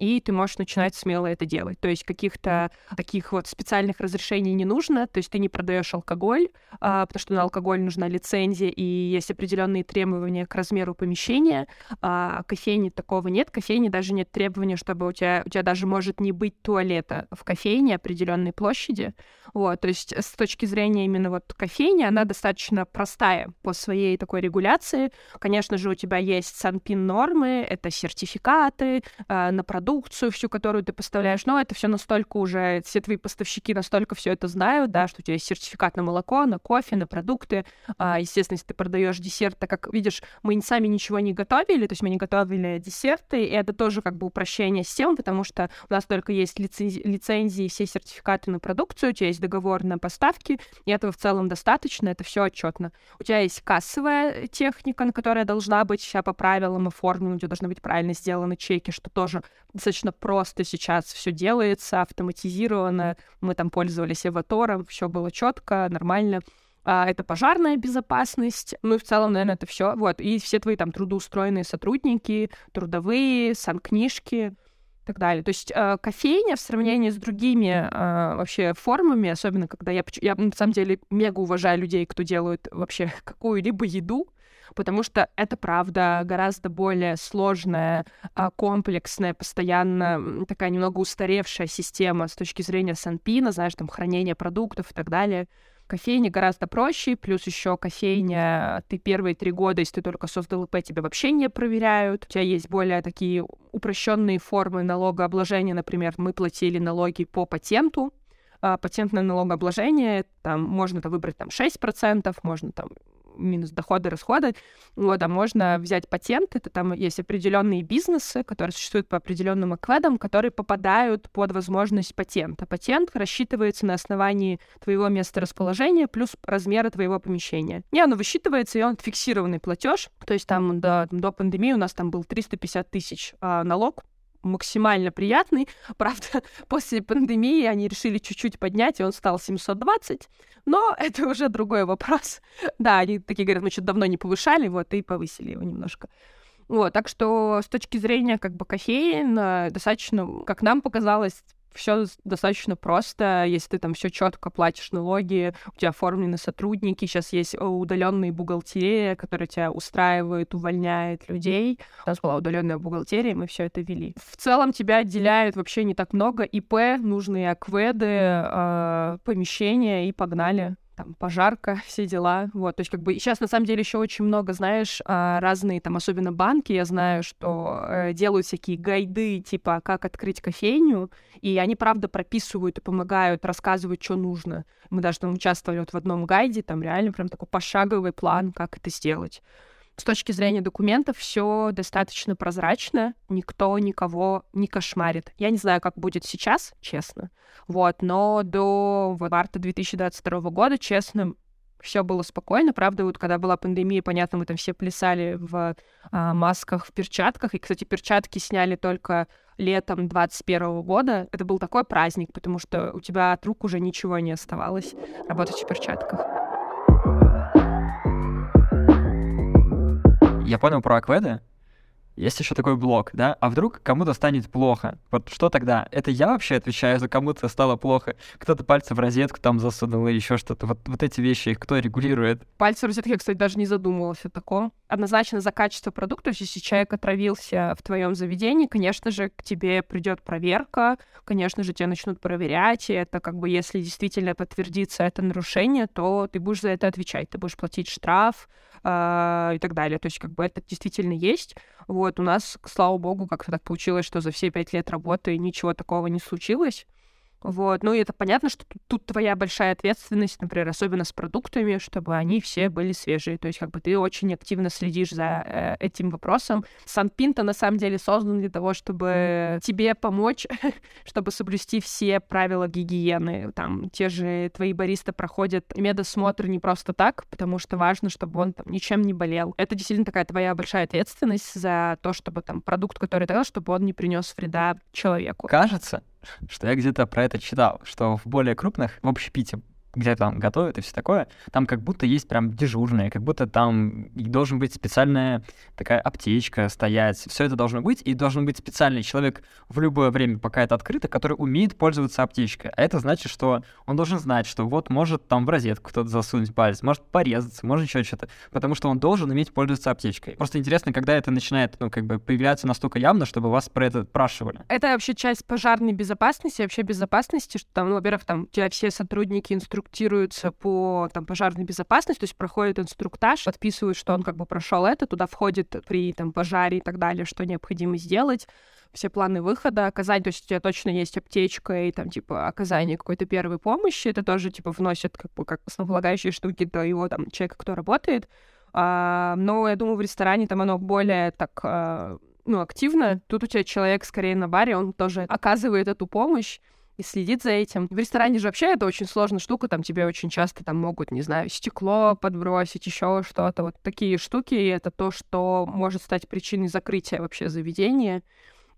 и ты можешь начинать смело это делать. То есть каких-то таких вот специальных разрешений не нужно, то есть ты не продаешь алкоголь, а, потому что на алкоголь нужна лицензия, и есть определенные требования к размеру помещения. А кофейни такого нет, кофейни даже нет требования, чтобы у тебя, у тебя даже может не быть туалета в кофейне определенной площади. Вот, то есть с точки зрения именно вот кофейни, она достаточно простая по своей такой регуляции. Конечно же, у тебя есть санпин нормы, это сертификаты э, на продукт, продукцию всю, которую ты поставляешь, но это все настолько уже, все твои поставщики настолько все это знают, да, что у тебя есть сертификат на молоко, на кофе, на продукты. А, естественно, если ты продаешь десерт, так как, видишь, мы сами ничего не готовили, то есть мы не готовили десерты, и это тоже как бы упрощение системы, потому что у нас только есть лицензии, лицензии все сертификаты на продукцию, у тебя есть договор на поставки, и этого в целом достаточно, это все отчетно. У тебя есть кассовая техника, которая должна быть вся по правилам оформлена, у тебя должны быть правильно сделаны чеки, что тоже достаточно просто сейчас все делается, автоматизировано. Мы там пользовались эватором, все было четко, нормально. А, это пожарная безопасность, ну и в целом, наверное, это все. Вот, и все твои там трудоустроенные сотрудники, трудовые, санкнижки и так далее. То есть э, кофейня в сравнении с другими э, вообще формами, особенно когда я, я на самом деле мега уважаю людей, кто делают вообще какую-либо еду, потому что это, правда, гораздо более сложная, а, комплексная, постоянно такая немного устаревшая система с точки зрения санпина, знаешь, там, хранения продуктов и так далее. Кофейня гораздо проще, плюс еще кофейня, ты первые три года, если ты только создал ИП, тебя вообще не проверяют. У тебя есть более такие упрощенные формы налогообложения, например, мы платили налоги по патенту, а, патентное налогообложение, там можно это выбрать там 6%, можно там минус доходы, расходы. Вот, а можно взять патент, это там есть определенные бизнесы, которые существуют по определенным акведам, которые попадают под возможность патента. Патент рассчитывается на основании твоего места расположения плюс размера твоего помещения. И оно высчитывается, и он фиксированный платеж. То есть там до, до пандемии у нас там был 350 тысяч а, налог максимально приятный. Правда, после пандемии они решили чуть-чуть поднять, и он стал 720. Но это уже другой вопрос. Да, они такие говорят, мы что-то давно не повышали, вот, и повысили его немножко. Вот, так что с точки зрения как бы кофеин достаточно, как нам показалось, все достаточно просто. Если ты там все четко платишь налоги, у тебя оформлены сотрудники, сейчас есть удаленные бухгалтерия, которая тебя устраивает, увольняет людей. У нас была удаленная бухгалтерия, мы все это вели. В целом тебя отделяют вообще не так много. ИП, нужные акведы, э, помещения и погнали там пожарка, все дела. Вот, то есть как бы сейчас на самом деле еще очень много, знаешь, а, разные там, особенно банки, я знаю, что э, делают всякие гайды, типа, как открыть кофейню, и они, правда, прописывают и помогают, рассказывают, что нужно. Мы даже там участвовали вот в одном гайде, там реально прям такой пошаговый план, как это сделать с точки зрения документов все достаточно прозрачно, никто никого не кошмарит. Я не знаю, как будет сейчас, честно, вот, но до марта 2022 года, честно, все было спокойно. Правда, вот когда была пандемия, понятно, мы там все плясали в а, масках, в перчатках. И, кстати, перчатки сняли только летом 21 года. Это был такой праздник, потому что у тебя от рук уже ничего не оставалось работать в перчатках. Я понял про акведы. Есть еще такой блок, да? А вдруг кому-то станет плохо? Вот что тогда? Это я вообще отвечаю за кому-то стало плохо? Кто-то пальцы в розетку там засунул или еще что-то. Вот, вот эти вещи, кто регулирует? Пальцы в розетку я, кстати, даже не задумывалась о таком. Однозначно за качество продуктов, если человек отравился в твоем заведении, конечно же, к тебе придет проверка, конечно же, тебя начнут проверять, и это как бы, если действительно подтвердится это нарушение, то ты будешь за это отвечать, ты будешь платить штраф, э, и так далее. То есть как бы это действительно есть. Вот у нас, слава богу, как-то так получилось, что за все пять лет работы ничего такого не случилось. Вот. Ну, и это понятно, что тут, тут твоя большая ответственность, например, особенно с продуктами, чтобы они все были свежие. То есть, как бы ты очень активно следишь за э, этим вопросом. Санпинта на самом деле создан для того, чтобы тебе помочь, чтобы соблюсти все правила гигиены. Там те же твои баристы проходят медосмотр не просто так, потому что важно, чтобы он там ничем не болел. Это действительно такая твоя большая ответственность за то, чтобы там продукт, который ты дал, чтобы он не принес вреда человеку. Кажется, что я где-то про это читал, что в более крупных, в общепите, где там готовят и все такое, там как будто есть прям дежурные, как будто там должен быть специальная такая аптечка стоять. Все это должно быть, и должен быть специальный человек в любое время, пока это открыто, который умеет пользоваться аптечкой. А это значит, что он должен знать, что вот может там в розетку кто-то засунуть палец, может порезаться, может еще что-то, потому что он должен уметь пользоваться аптечкой. Просто интересно, когда это начинает, ну, как бы появляться настолько явно, чтобы вас про это спрашивали. Это вообще часть пожарной безопасности, вообще безопасности, что там, ну, во-первых, там у тебя все сотрудники, инструкторы, инструктируются по там, пожарной безопасности, то есть проходит инструктаж, подписывают, что он как бы прошел это, туда входит при там, пожаре и так далее, что необходимо сделать все планы выхода, оказать, то есть у тебя точно есть аптечка и там, типа, оказание какой-то первой помощи, это тоже, типа, вносит как бы как основополагающие штуки до его там человека, кто работает. А, но я думаю, в ресторане там оно более так а, ну, активно. Тут у тебя человек скорее на баре, он тоже оказывает эту помощь и следит за этим. В ресторане же вообще это очень сложная штука, там тебе очень часто там могут, не знаю, стекло подбросить, еще что-то. Вот такие штуки, и это то, что может стать причиной закрытия вообще заведения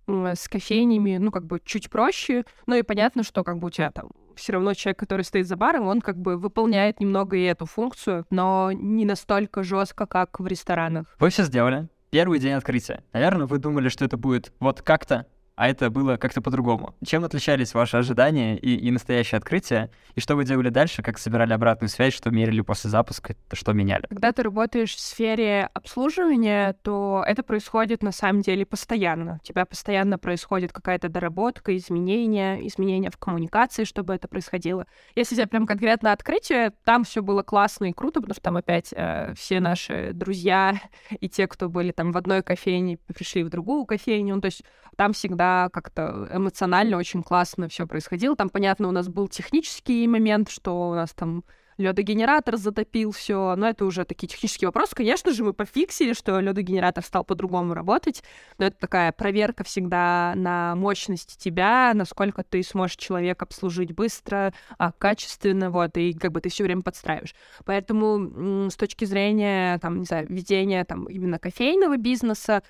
с кофейнями, ну, как бы чуть проще. Ну и понятно, что как бы у тебя там все равно человек, который стоит за баром, он как бы выполняет немного и эту функцию, но не настолько жестко, как в ресторанах. Вы все сделали. Первый день открытия. Наверное, вы думали, что это будет вот как-то, а это было как-то по-другому. Чем отличались ваши ожидания и, и настоящее открытие? И что вы делали дальше, как собирали обратную связь, что мерили после запуска, что меняли? Когда ты работаешь в сфере обслуживания, то это происходит на самом деле постоянно. У тебя постоянно происходит какая-то доработка, изменения, изменения в коммуникации, чтобы это происходило. Если взять прям конкретно открытие, там все было классно и круто, потому что там опять э, все наши друзья и те, кто были там в одной кофейне, пришли в другую кофейню. Ну, то есть там всегда как-то эмоционально очень классно все происходило. Там, понятно, у нас был технический момент, что у нас там ледогенератор затопил все, но это уже такие технические вопросы. Конечно же, мы пофиксили, что ледогенератор стал по-другому работать, но это такая проверка всегда на мощность тебя, насколько ты сможешь человека обслужить быстро, а, качественно, вот, и как бы ты все время подстраиваешь. Поэтому с точки зрения, там, не знаю, ведения там именно кофейного бизнеса,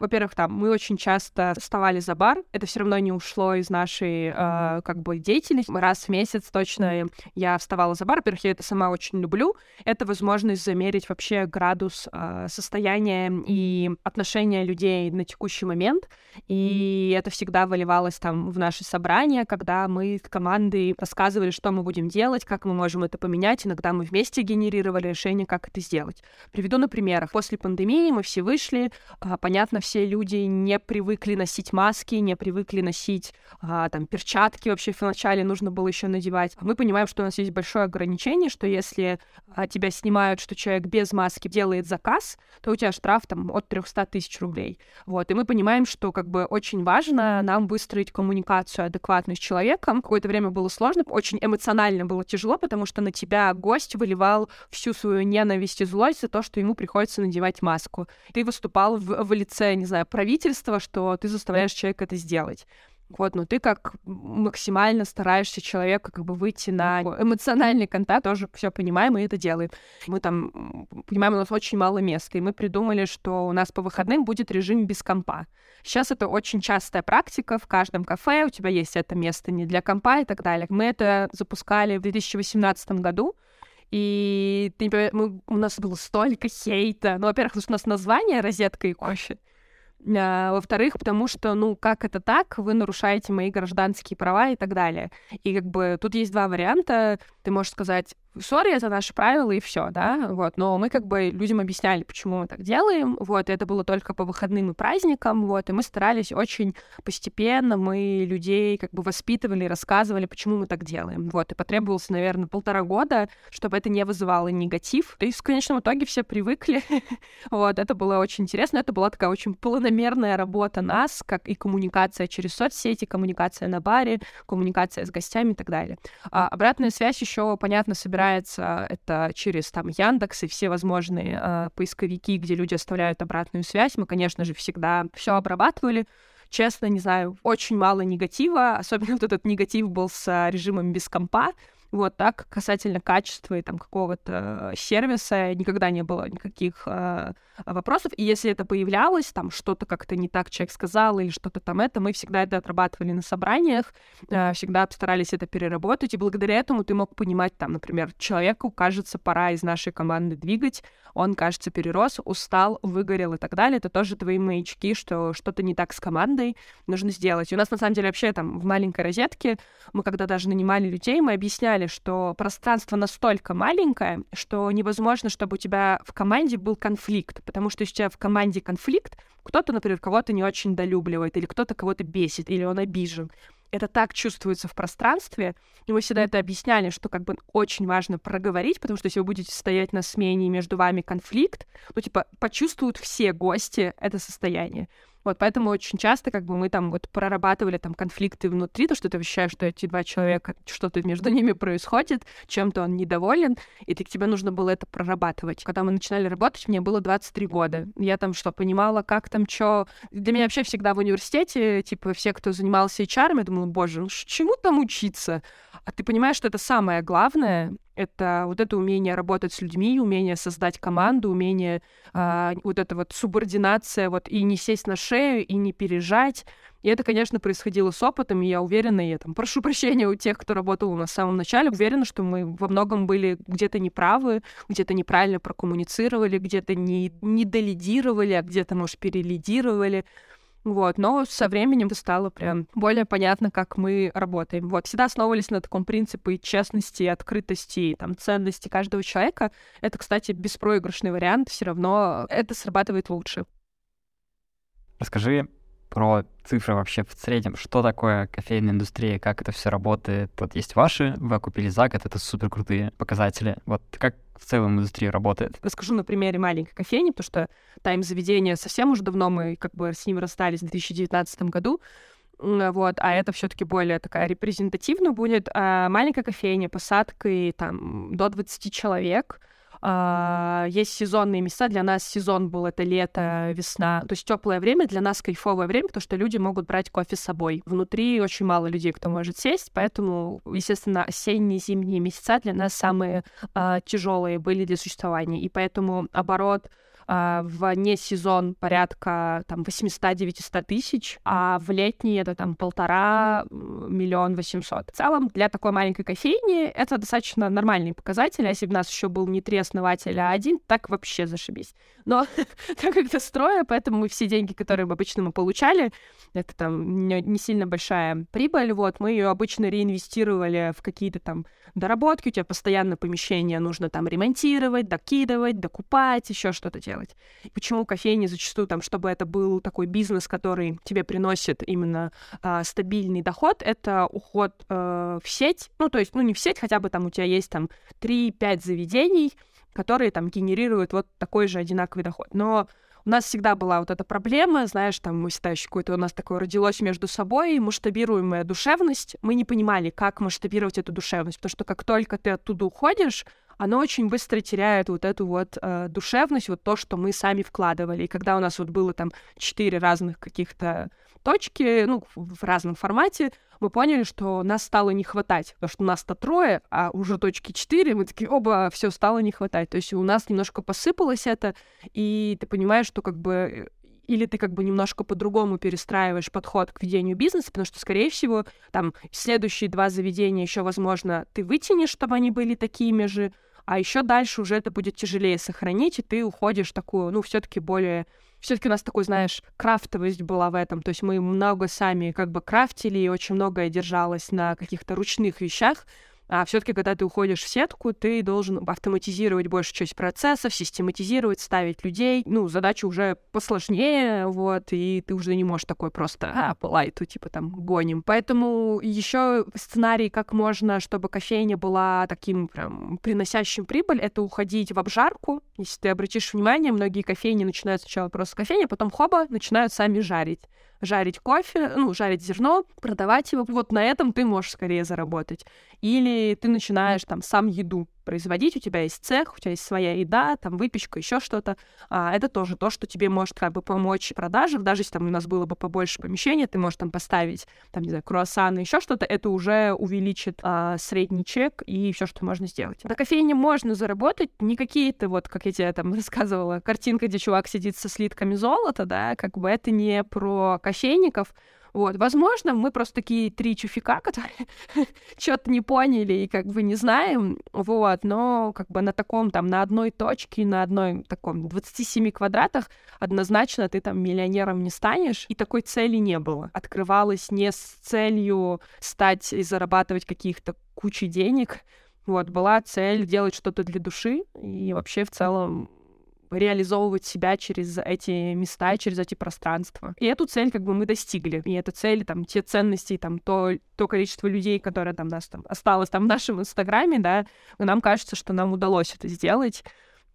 во-первых, там мы очень часто вставали за бар, это все равно не ушло из нашей э, как бы деятельности. Раз в месяц точно я вставала за бар. Во-первых, я это сама очень люблю. Это возможность замерить вообще градус э, состояния и отношения людей на текущий момент. И это всегда выливалось там в наши собрания, когда мы с командой рассказывали, что мы будем делать, как мы можем это поменять. Иногда мы вместе генерировали решение, как это сделать. Приведу на примерах. После пандемии мы все вышли, э, понятно, все люди не привыкли носить маски, не привыкли носить а, там перчатки вообще вначале нужно было еще надевать. Мы понимаем, что у нас есть большое ограничение, что если а, тебя снимают, что человек без маски делает заказ, то у тебя штраф там от 300 тысяч рублей. Вот, и мы понимаем, что как бы очень важно нам выстроить коммуникацию адекватную с человеком. Какое-то время было сложно, очень эмоционально было тяжело, потому что на тебя гость выливал всю свою ненависть и злость за то, что ему приходится надевать маску. Ты выступал в, в лице не знаю, правительства, что ты заставляешь человека это сделать. Вот, но ты как максимально стараешься человека как бы выйти на эмоциональный контакт, тоже все понимаем и это делаем. Мы там понимаем, у нас очень мало места, и мы придумали, что у нас по выходным будет режим без компа. Сейчас это очень частая практика в каждом кафе, у тебя есть это место не для компа и так далее. Мы это запускали в 2018 году, и ты, мы, у нас было столько хейта. Ну, во-первых, у нас название «Розетка и кофе». А, во-вторых, потому что, ну, как это так, вы нарушаете мои гражданские права и так далее. И как бы тут есть два варианта. Ты можешь сказать, сори, это наши правила, и все, да, вот, но мы как бы людям объясняли, почему мы так делаем, вот, это было только по выходным и праздникам, вот, и мы старались очень постепенно, мы людей как бы воспитывали, рассказывали, почему мы так делаем, вот, и потребовалось, наверное, полтора года, чтобы это не вызывало негатив, и в конечном итоге все привыкли, вот, это было очень интересно, это была такая очень планомерная работа нас, как и коммуникация через соцсети, коммуникация на баре, коммуникация с гостями и так далее. А обратная связь еще, понятно, собирается собирается это через там Яндекс и все возможные э, поисковики, где люди оставляют обратную связь. Мы, конечно же, всегда все обрабатывали. Честно, не знаю, очень мало негатива, особенно вот этот негатив был с режимом без компа. Вот так касательно качества и там какого-то сервиса никогда не было никаких э, вопросов. И если это появлялось, там что-то как-то не так человек сказал или что-то там это, мы всегда это отрабатывали на собраниях, э, всегда старались это переработать. И благодаря этому ты мог понимать, там, например, человеку кажется, пора из нашей команды двигать, он, кажется, перерос, устал, выгорел и так далее. Это тоже твои маячки, что что-то не так с командой нужно сделать. И у нас, на самом деле, вообще там в маленькой розетке, мы когда даже нанимали людей, мы объясняли, сказали, что пространство настолько маленькое, что невозможно, чтобы у тебя в команде был конфликт, потому что если у тебя в команде конфликт, кто-то, например, кого-то не очень долюбливает, или кто-то кого-то бесит, или он обижен. Это так чувствуется в пространстве, и мы всегда это объясняли, что как бы очень важно проговорить, потому что если вы будете стоять на смене и между вами конфликт, ну, типа, почувствуют все гости это состояние. Вот, поэтому очень часто как бы мы там вот прорабатывали там конфликты внутри, то, что ты ощущаешь, что эти два человека, что-то между ними происходит, чем-то он недоволен, и ты, тебе нужно было это прорабатывать. Когда мы начинали работать, мне было 23 года. Я там что, понимала, как там что... Для меня вообще всегда в университете, типа, все, кто занимался HR, я думала, боже, ну чему там учиться? А ты понимаешь, что это самое главное, это вот это умение работать с людьми, умение создать команду, умение а, вот эта вот субординация, вот и не сесть на шею, и не пережать. И это, конечно, происходило с опытом, и я уверена, я там прошу прощения у тех, кто работал у нас в самом начале, уверена, что мы во многом были где-то неправы, где-то неправильно прокоммуницировали, где-то не, не долидировали, а где-то, может, перелидировали. Вот, но со временем это стало прям более понятно, как мы работаем. Вот, всегда основывались на таком принципе честности, открытости, там, ценности каждого человека. Это, кстати, беспроигрышный вариант, все равно это срабатывает лучше. Расскажи про цифры вообще в среднем. Что такое кофейная индустрия, как это все работает? Вот есть ваши, вы окупили за год, это супер крутые показатели. Вот как в целом индустрия работает? Расскажу на примере маленькой кофейни, потому что тайм заведения совсем уже давно, мы как бы с ним расстались в 2019 году. Вот, а это все-таки более такая репрезентативная будет. А маленькая кофейня, посадкой там до 20 человек — Uh, есть сезонные места. Для нас сезон был это лето, весна. То есть теплое время для нас кайфовое время, потому что люди могут брать кофе с собой. Внутри очень мало людей, кто может сесть, поэтому, естественно, осенние, зимние месяца для нас самые uh, тяжелые были для существования. И поэтому оборот а, в не сезон порядка там 800-900 тысяч, а в летний это там полтора миллион восемьсот. В целом для такой маленькой кофейни это достаточно нормальный показатель, а если бы у нас еще был не три основателя, а один, так вообще зашибись. Но так как это строя, поэтому мы все деньги, которые обычно мы получали, это там не сильно большая прибыль, вот, мы ее обычно реинвестировали в какие-то там доработки, у тебя постоянно помещение нужно там ремонтировать, докидывать, докупать, еще что-то делать делать. Почему кофейни зачастую там, чтобы это был такой бизнес, который тебе приносит именно э, стабильный доход, это уход э, в сеть, ну то есть, ну не в сеть, хотя бы там у тебя есть там 3-5 заведений, которые там генерируют вот такой же одинаковый доход. Но у нас всегда была вот эта проблема, знаешь, там мы всегда еще какое-то у нас такое родилось между собой, масштабируемая душевность. Мы не понимали, как масштабировать эту душевность, потому что как только ты оттуда уходишь, оно очень быстро теряет вот эту вот э, душевность, вот то, что мы сами вкладывали. И когда у нас вот было там четыре разных каких-то точки, ну, в разном формате, мы поняли, что нас стало не хватать, потому что нас-то трое, а уже точки четыре, мы такие, оба, все стало не хватать. То есть у нас немножко посыпалось это, и ты понимаешь, что как бы или ты как бы немножко по-другому перестраиваешь подход к ведению бизнеса, потому что, скорее всего, там следующие два заведения еще, возможно, ты вытянешь, чтобы они были такими же, а еще дальше уже это будет тяжелее сохранить, и ты уходишь такую, ну, все-таки более все-таки у нас такой, знаешь, крафтовость была в этом. То есть мы много сами как бы крафтили, и очень многое держалось на каких-то ручных вещах. А все-таки, когда ты уходишь в сетку, ты должен автоматизировать большую часть процессов, систематизировать, ставить людей. Ну, задача уже посложнее, вот, и ты уже не можешь такой просто, а, по лайту, типа там, гоним. Поэтому еще сценарий, как можно, чтобы кофейня была таким прям приносящим прибыль, это уходить в обжарку. Если ты обратишь внимание, многие кофейни начинают сначала просто кофейня, потом хоба, начинают сами жарить жарить кофе, ну, жарить зерно, продавать его. Вот на этом ты можешь скорее заработать. Или ты начинаешь там сам еду производить, у тебя есть цех, у тебя есть своя еда, там выпечка, еще что-то. А, это тоже то, что тебе может как бы помочь в продажах, даже если там у нас было бы побольше помещения, ты можешь там поставить, там, не знаю, круассаны, еще что-то, это уже увеличит а, средний чек и все, что можно сделать. На кофейне можно заработать, не какие-то вот, как я тебе там рассказывала, картинка, где чувак сидит со слитками золота, да, как бы это не про кофейников, вот, возможно, мы просто такие три чуфика, которые что-то не поняли и как бы не знаем, вот, но как бы на таком там, на одной точке, на одной таком 27 квадратах однозначно ты там миллионером не станешь, и такой цели не было. Открывалось не с целью стать и зарабатывать каких-то кучи денег, вот, была цель делать что-то для души и вообще в целом реализовывать себя через эти места, через эти пространства. И эту цель как бы мы достигли. И эта цель, там, те ценности, там, то, то количество людей, которое там нас там осталось там в нашем инстаграме, да, нам кажется, что нам удалось это сделать.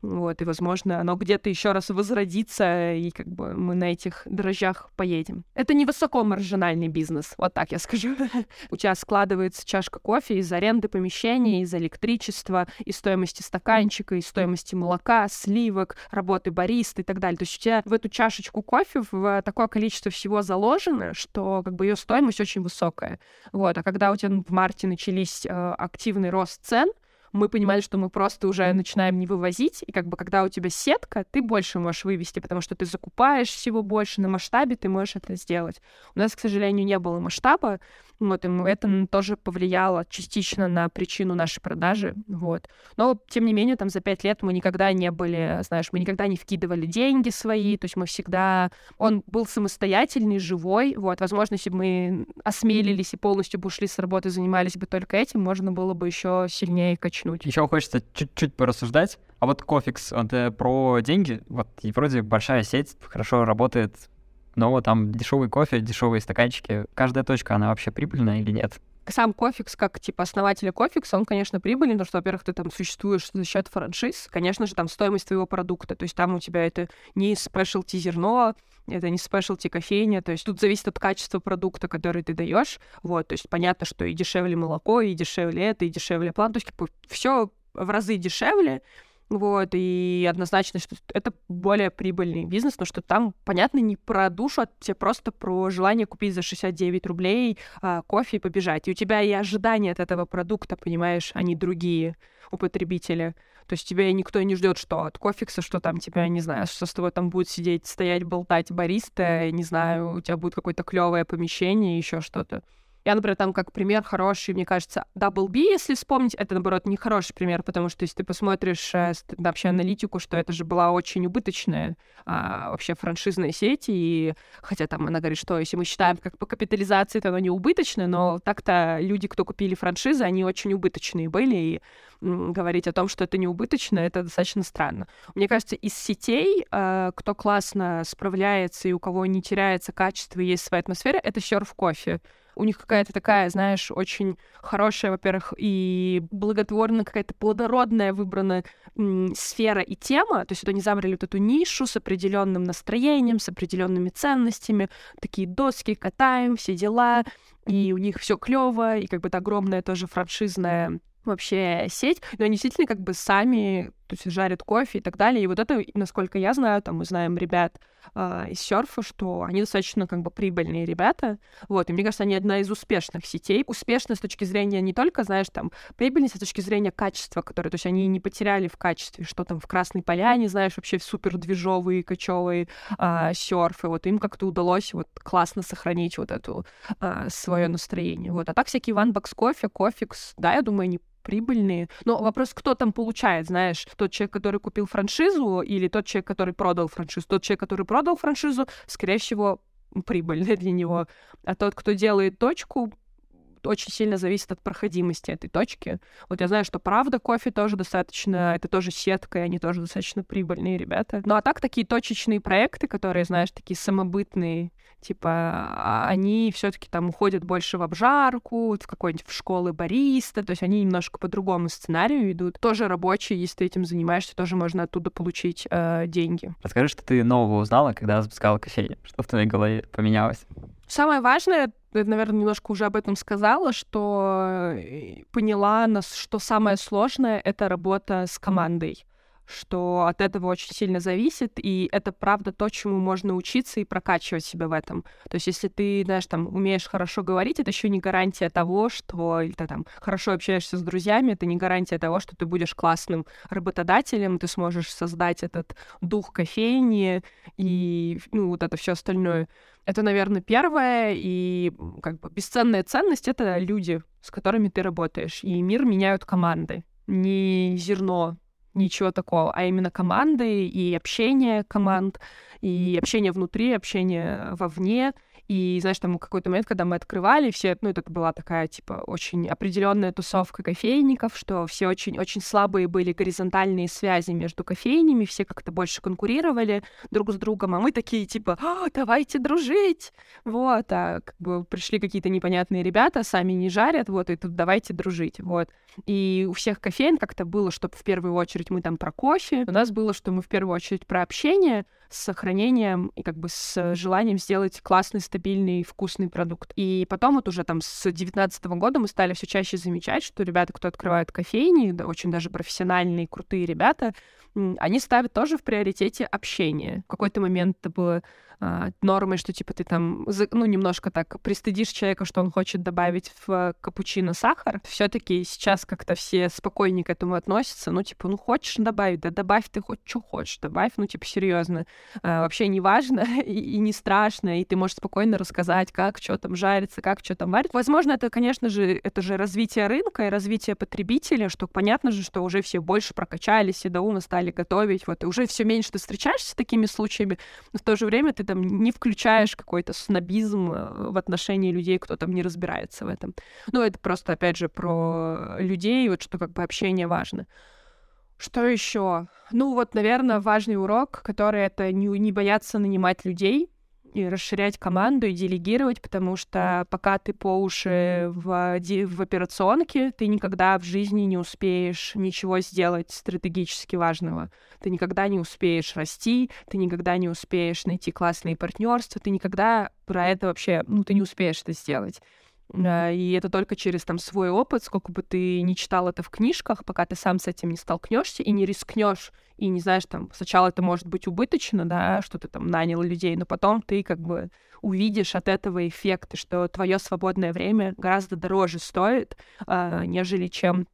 Вот, и, возможно, оно где-то еще раз возродится, и как бы мы на этих дрожжах поедем. Это не высокомаржинальный бизнес, вот так я скажу. У тебя складывается чашка кофе из аренды помещения, из электричества, из стоимости стаканчика, из стоимости молока, сливок, работы бариста и так далее. То есть у тебя в эту чашечку кофе в такое количество всего заложено, что как бы ее стоимость очень высокая. Вот, а когда у тебя в марте начались э, активный рост цен, мы понимали, что мы просто уже начинаем не вывозить, и как бы когда у тебя сетка, ты больше можешь вывести, потому что ты закупаешь всего больше на масштабе, ты можешь это сделать. У нас, к сожалению, не было масштаба, вот, и это тоже повлияло частично на причину нашей продажи, вот. Но, тем не менее, там за пять лет мы никогда не были, знаешь, мы никогда не вкидывали деньги свои, то есть мы всегда... Он был самостоятельный, живой, вот. Возможно, если бы мы осмелились и полностью бы ушли с работы, занимались бы только этим, можно было бы еще сильнее качнуть. Еще хочется чуть-чуть порассуждать. А вот Кофикс, это про деньги. Вот, и вроде большая сеть, хорошо работает но там дешевый кофе, дешевые стаканчики. Каждая точка, она вообще прибыльная или нет? Сам Кофикс, как типа основателя Кофикса, он, конечно, прибыльный, потому что, во-первых, ты там существуешь за счет франшиз, конечно же, там стоимость твоего продукта, то есть там у тебя это не specialty зерно, это не спешлти кофейня, то есть тут зависит от качества продукта, который ты даешь, вот, то есть понятно, что и дешевле молоко, и дешевле это, и дешевле план, то есть все в разы дешевле, вот, и однозначно, что это более прибыльный бизнес, потому что там, понятно, не про душу, а тебе просто про желание купить за 69 рублей а, кофе и побежать. И у тебя и ожидания от этого продукта, понимаешь, они другие у потребителя. То есть тебя никто не ждет, что от кофикса, что там тебя, не знаю, что с тобой там будет сидеть, стоять, болтать бариста, не знаю, у тебя будет какое-то клевое помещение, еще что-то. Я, например, там как пример хороший, мне кажется, Double B, если вспомнить, это, наоборот, не хороший пример, потому что если ты посмотришь э, вообще аналитику, что это же была очень убыточная а, вообще франшизная сеть, и хотя там она говорит, что если мы считаем как по капитализации, то оно не убыточное, но так-то люди, кто купили франшизы, они очень убыточные были, и говорить о том, что это не убыточно, это достаточно странно. Мне кажется, из сетей, э, кто классно справляется и у кого не теряется качество и есть своя атмосфера, это серф кофе у них какая-то такая, знаешь, очень хорошая, во-первых, и благотворная, какая-то плодородная выбрана сфера и тема. То есть вот они забрали вот эту нишу с определенным настроением, с определенными ценностями, такие доски катаем, все дела, и у них все клево, и как бы это огромная тоже франшизная вообще сеть, но они действительно как бы сами то есть жарят кофе и так далее. И вот это, насколько я знаю, там мы знаем ребят э, из серфа, что они достаточно как бы прибыльные ребята. Вот, и мне кажется, они одна из успешных сетей. Успешна с точки зрения не только, знаешь, там, прибыльности, а с точки зрения качества, которое, то есть они не потеряли в качестве, что там в Красной Поляне, знаешь, вообще супер движовые, кочевые э, серфы. Вот им как-то удалось вот классно сохранить вот эту э, свое настроение. Вот. А так всякие One Bucks Coffee, кофикс, да, я думаю, они прибыльные. Но вопрос, кто там получает, знаешь, тот человек, который купил франшизу или тот человек, который продал франшизу. Тот человек, который продал франшизу, скорее всего, прибыльный для него. А тот, кто делает точку, очень сильно зависит от проходимости этой точки. Вот я знаю, что правда кофе тоже достаточно, это тоже сетка, и они тоже достаточно прибыльные ребята. Ну а так такие точечные проекты, которые, знаешь, такие самобытные, типа, а, они все-таки там уходят больше в обжарку, в какой-нибудь в школы бариста, то есть они немножко по другому сценарию идут. Тоже рабочие, если ты этим занимаешься, тоже можно оттуда получить э, деньги. Расскажи, что ты нового узнала, когда запускала кофейню? Что в твоей голове поменялось? Самое важное, я, наверное, немножко уже об этом сказала, что э, поняла, что самое сложное — это работа с командой что от этого очень сильно зависит, и это правда то, чему можно учиться и прокачивать себя в этом. То есть, если ты, знаешь, там, умеешь хорошо говорить, это еще не гарантия того, что или ты там хорошо общаешься с друзьями, это не гарантия того, что ты будешь классным работодателем, ты сможешь создать этот дух кофейни и ну, вот это все остальное. Это, наверное, первое, и как бы бесценная ценность — это люди, с которыми ты работаешь. И мир меняют команды. Не зерно ничего такого, а именно команды и общение команд, и общение внутри, общение вовне. И, знаешь, там какой-то момент, когда мы открывали, все, ну, это была такая, типа, очень определенная тусовка кофейников, что все очень-очень слабые были горизонтальные связи между кофейнями, все как-то больше конкурировали друг с другом, а мы такие, типа, а, давайте дружить! Вот, а как бы пришли какие-то непонятные ребята, сами не жарят, вот, и тут давайте дружить, вот. И у всех кофеин как-то было, чтобы в первую очередь мы там про кофе, у нас было, что мы в первую очередь про общение, с сохранением и как бы с желанием сделать классный, стабильный, вкусный продукт. И потом вот уже там с 19 года мы стали все чаще замечать, что ребята, кто открывают кофейни, да, очень даже профессиональные, крутые ребята, они ставят тоже в приоритете общение. В какой-то момент это было а, нормой, что типа ты там, ну, немножко так пристыдишь человека, что он хочет добавить в капучино сахар. все таки сейчас как-то все спокойнее к этому относятся. Ну, типа, ну, хочешь добавить, да добавь ты хоть что хочешь, добавь, ну, типа, серьезно. А, вообще не важно и, и не страшно, и ты можешь спокойно рассказать, как что там жарится, как что там варит. Возможно, это, конечно же, это же развитие рынка и развитие потребителя, что понятно же, что уже все больше прокачались и доуна стали готовить, вот, и уже все меньше ты встречаешься с такими случаями, но в то же время ты там не включаешь какой-то снобизм э, в отношении людей, кто там не разбирается в этом. Ну, это просто, опять же, про людей, вот что как бы общение важно. Что еще? Ну, вот, наверное, важный урок, который это не, не бояться нанимать людей, и расширять команду и делегировать, потому что пока ты по уши в, в операционке, ты никогда в жизни не успеешь ничего сделать стратегически важного. Ты никогда не успеешь расти, ты никогда не успеешь найти классные партнерства, ты никогда про это вообще, ну, ты не успеешь это сделать. И это только через там свой опыт, сколько бы ты не читал это в книжках, пока ты сам с этим не столкнешься и не рискнешь, и не знаешь, там, сначала это может быть убыточно, да, что ты там нанял людей, но потом ты как бы увидишь от этого эффекты, что твое свободное время гораздо дороже стоит, э, нежели чем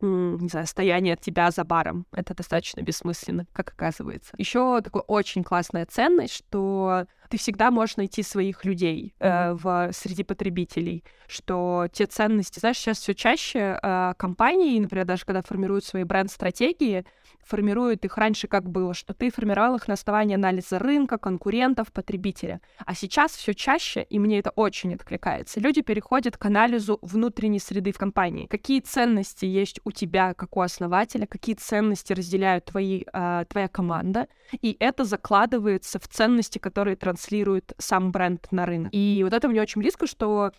не знаю, стояние от тебя за баром. Это достаточно бессмысленно, как оказывается. Еще такая очень классная ценность, что ты всегда можешь найти своих людей э, в, среди потребителей, что те ценности, знаешь, сейчас все чаще э, компании, например, даже когда формируют свои бренд-стратегии, формируют их раньше как было, что ты формировал их на основании анализа рынка, конкурентов, потребителя. А сейчас все чаще, и мне это очень откликается, люди переходят к анализу внутренней среды в компании. Какие ценности есть у тебя, как у основателя, какие ценности разделяют твои, э, твоя команда, и это закладывается в ценности, которые транслирует сам бренд на рынок. И вот это мне очень близко, что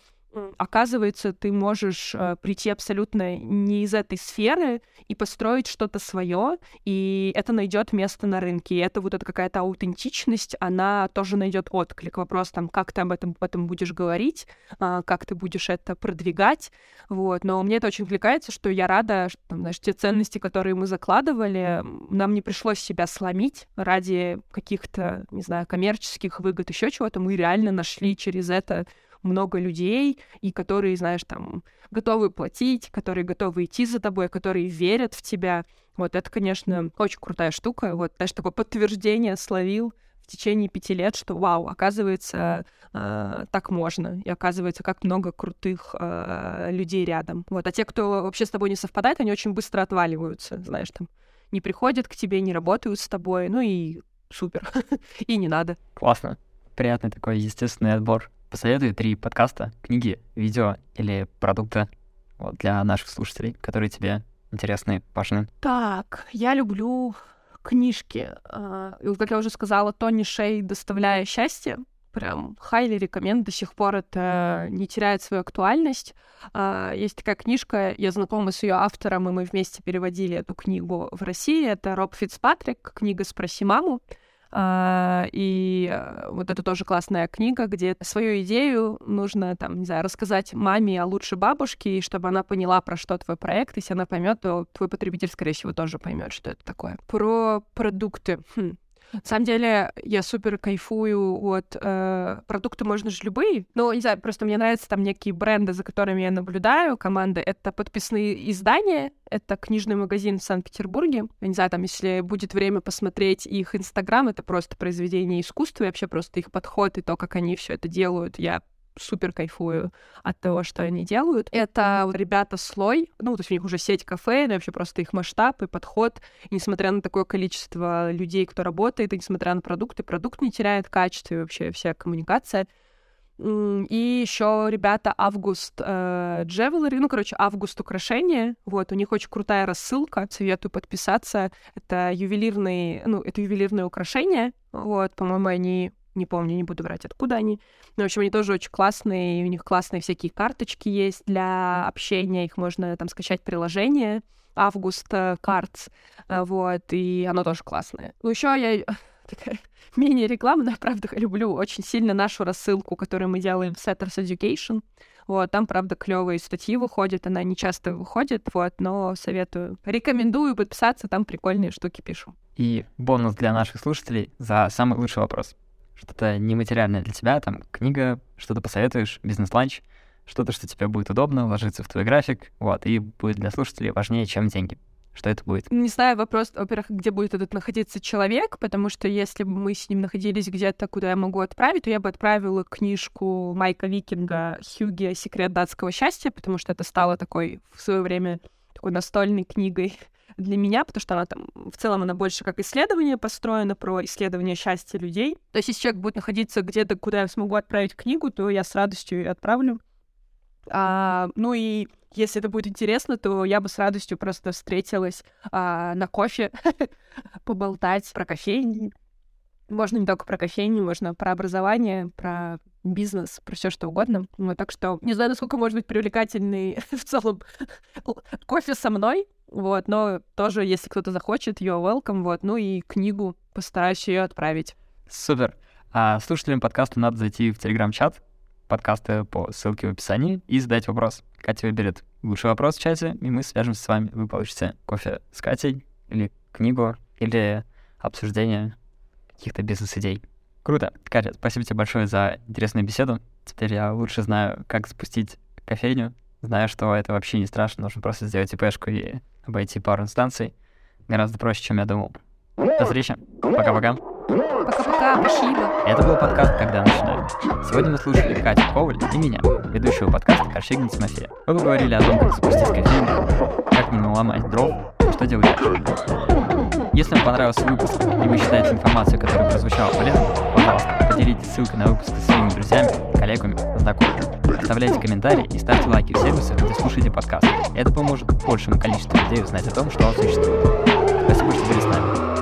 оказывается, ты можешь э, прийти абсолютно не из этой сферы и построить что-то свое, и это найдет место на рынке. И это вот эта какая-то аутентичность, она тоже найдет отклик. Вопрос там, как ты об этом потом будешь говорить, э, как ты будешь это продвигать. Вот. Но мне это очень откликается, что я рада, что там, знаешь, те ценности, которые мы закладывали, нам не пришлось себя сломить ради каких-то, не знаю, коммерческих выгод, еще чего-то. Мы реально нашли через это много людей, и которые, знаешь, там, готовы платить, которые готовы идти за тобой, которые верят в тебя. Вот это, конечно, очень крутая штука. Вот, знаешь, такое подтверждение словил в течение пяти лет, что вау, оказывается, э, так можно, и оказывается, как много крутых э, людей рядом. Вот, а те, кто вообще с тобой не совпадает, они очень быстро отваливаются, знаешь, там, не приходят к тебе, не работают с тобой, ну и супер, и не надо. Классно. Приятный такой естественный отбор посоветуй три подкаста, книги, видео или продукта вот, для наших слушателей, которые тебе интересны, важны. Так, я люблю книжки. А, и как я уже сказала, Тони Шей «Доставляя счастье». Прям хайли рекоменд, до сих пор это не теряет свою актуальность. А, есть такая книжка, я знакома с ее автором, и мы вместе переводили эту книгу в России. Это Роб Фицпатрик, книга «Спроси маму». И э, вот это тоже классная книга, где свою идею нужно, там, не знаю, рассказать маме, а лучше бабушке, и чтобы она поняла, про что твой проект. Если она поймет, то твой потребитель, скорее всего, тоже поймет, что это такое. Про продукты. Хм. На самом деле, я супер кайфую от... Э, продукты можно же любые. Но, не знаю, просто мне нравятся там некие бренды, за которыми я наблюдаю, команды. Это подписные издания, это книжный магазин в Санкт-Петербурге. Я не знаю, там, если будет время посмотреть их Инстаграм, это просто произведение искусства, и вообще просто их подход и то, как они все это делают, я супер кайфую от того, что они делают. Это вот ребята слой, ну, то есть у них уже сеть кафе, но вообще просто их масштаб и подход. И несмотря на такое количество людей, кто работает, и несмотря на продукты, продукт не теряет качество и вообще вся коммуникация. И еще ребята Август э, ну, короче, Август украшения. Вот, у них очень крутая рассылка, советую подписаться. Это ювелирные, ну, это ювелирные украшения. Вот, по-моему, они не помню, не буду врать, откуда они. Но, в общем, они тоже очень классные, у них классные всякие карточки есть для общения, их можно там скачать приложение Август Cards, э, вот, и оно тоже классное. Ну, еще я такая мини-реклама, но я правда люблю очень сильно нашу рассылку, которую мы делаем в Setters Education. Вот, там, правда, клевые статьи выходят, она не часто выходит, вот, но советую, рекомендую подписаться, там прикольные штуки пишу. И бонус для наших слушателей за самый лучший вопрос что-то нематериальное для тебя, там, книга, что-то посоветуешь, бизнес-ланч, что-то, что тебе будет удобно, ложиться в твой график, вот, и будет для слушателей важнее, чем деньги. Что это будет? Не знаю, вопрос, во-первых, где будет этот находиться человек, потому что если бы мы с ним находились где-то, куда я могу отправить, то я бы отправила книжку Майка Викинга «Хьюги. Секрет датского счастья», потому что это стало такой в свое время такой настольной книгой для меня, потому что она там в целом она больше как исследование построена про исследование счастья людей. То есть если человек будет находиться где-то, куда я смогу отправить книгу, то я с радостью ее отправлю. А, ну и если это будет интересно, то я бы с радостью просто встретилась а, на кофе, поболтать про кофейни. Можно не только про кофейни, можно про образование, про бизнес, про все что угодно. Вот, так что не знаю, насколько может быть привлекательный в целом кофе со мной, вот, но тоже, если кто-то захочет, you're welcome, вот, ну и книгу постараюсь ее отправить. Супер. А слушателям подкаста надо зайти в телеграм-чат, подкасты по ссылке в описании, и задать вопрос. Катя выберет лучший вопрос в чате, и мы свяжемся с вами. Вы получите кофе с Катей, или книгу, или обсуждение каких-то бизнес-идей. Круто. Катя, спасибо тебе большое за интересную беседу. Теперь я лучше знаю, как запустить кофейню. Знаю, что это вообще не страшно, нужно просто сделать ИПшку и обойти пару инстанций. Гораздо проще, чем я думал. До встречи. Пока-пока. Пока-пока, спасибо. Это был подкаст «Когда начинаем». Сегодня мы слушали Катю Коваль и меня, ведущего подкаста Корщегин Тимофея. Мы поговорили о том, как запустить кофейню, как не наломать дров, что делать дальше. Если вам понравился выпуск и вы считаете информацию, которая прозвучала полезной, пожалуйста, поделитесь ссылкой на выпуск со своими друзьями, коллегами, знакомыми. Оставляйте комментарии и ставьте лайки в сервисах, где слушаете подкаст. Это поможет большему количеству людей узнать о том, что он существует. Спасибо, что были с нами.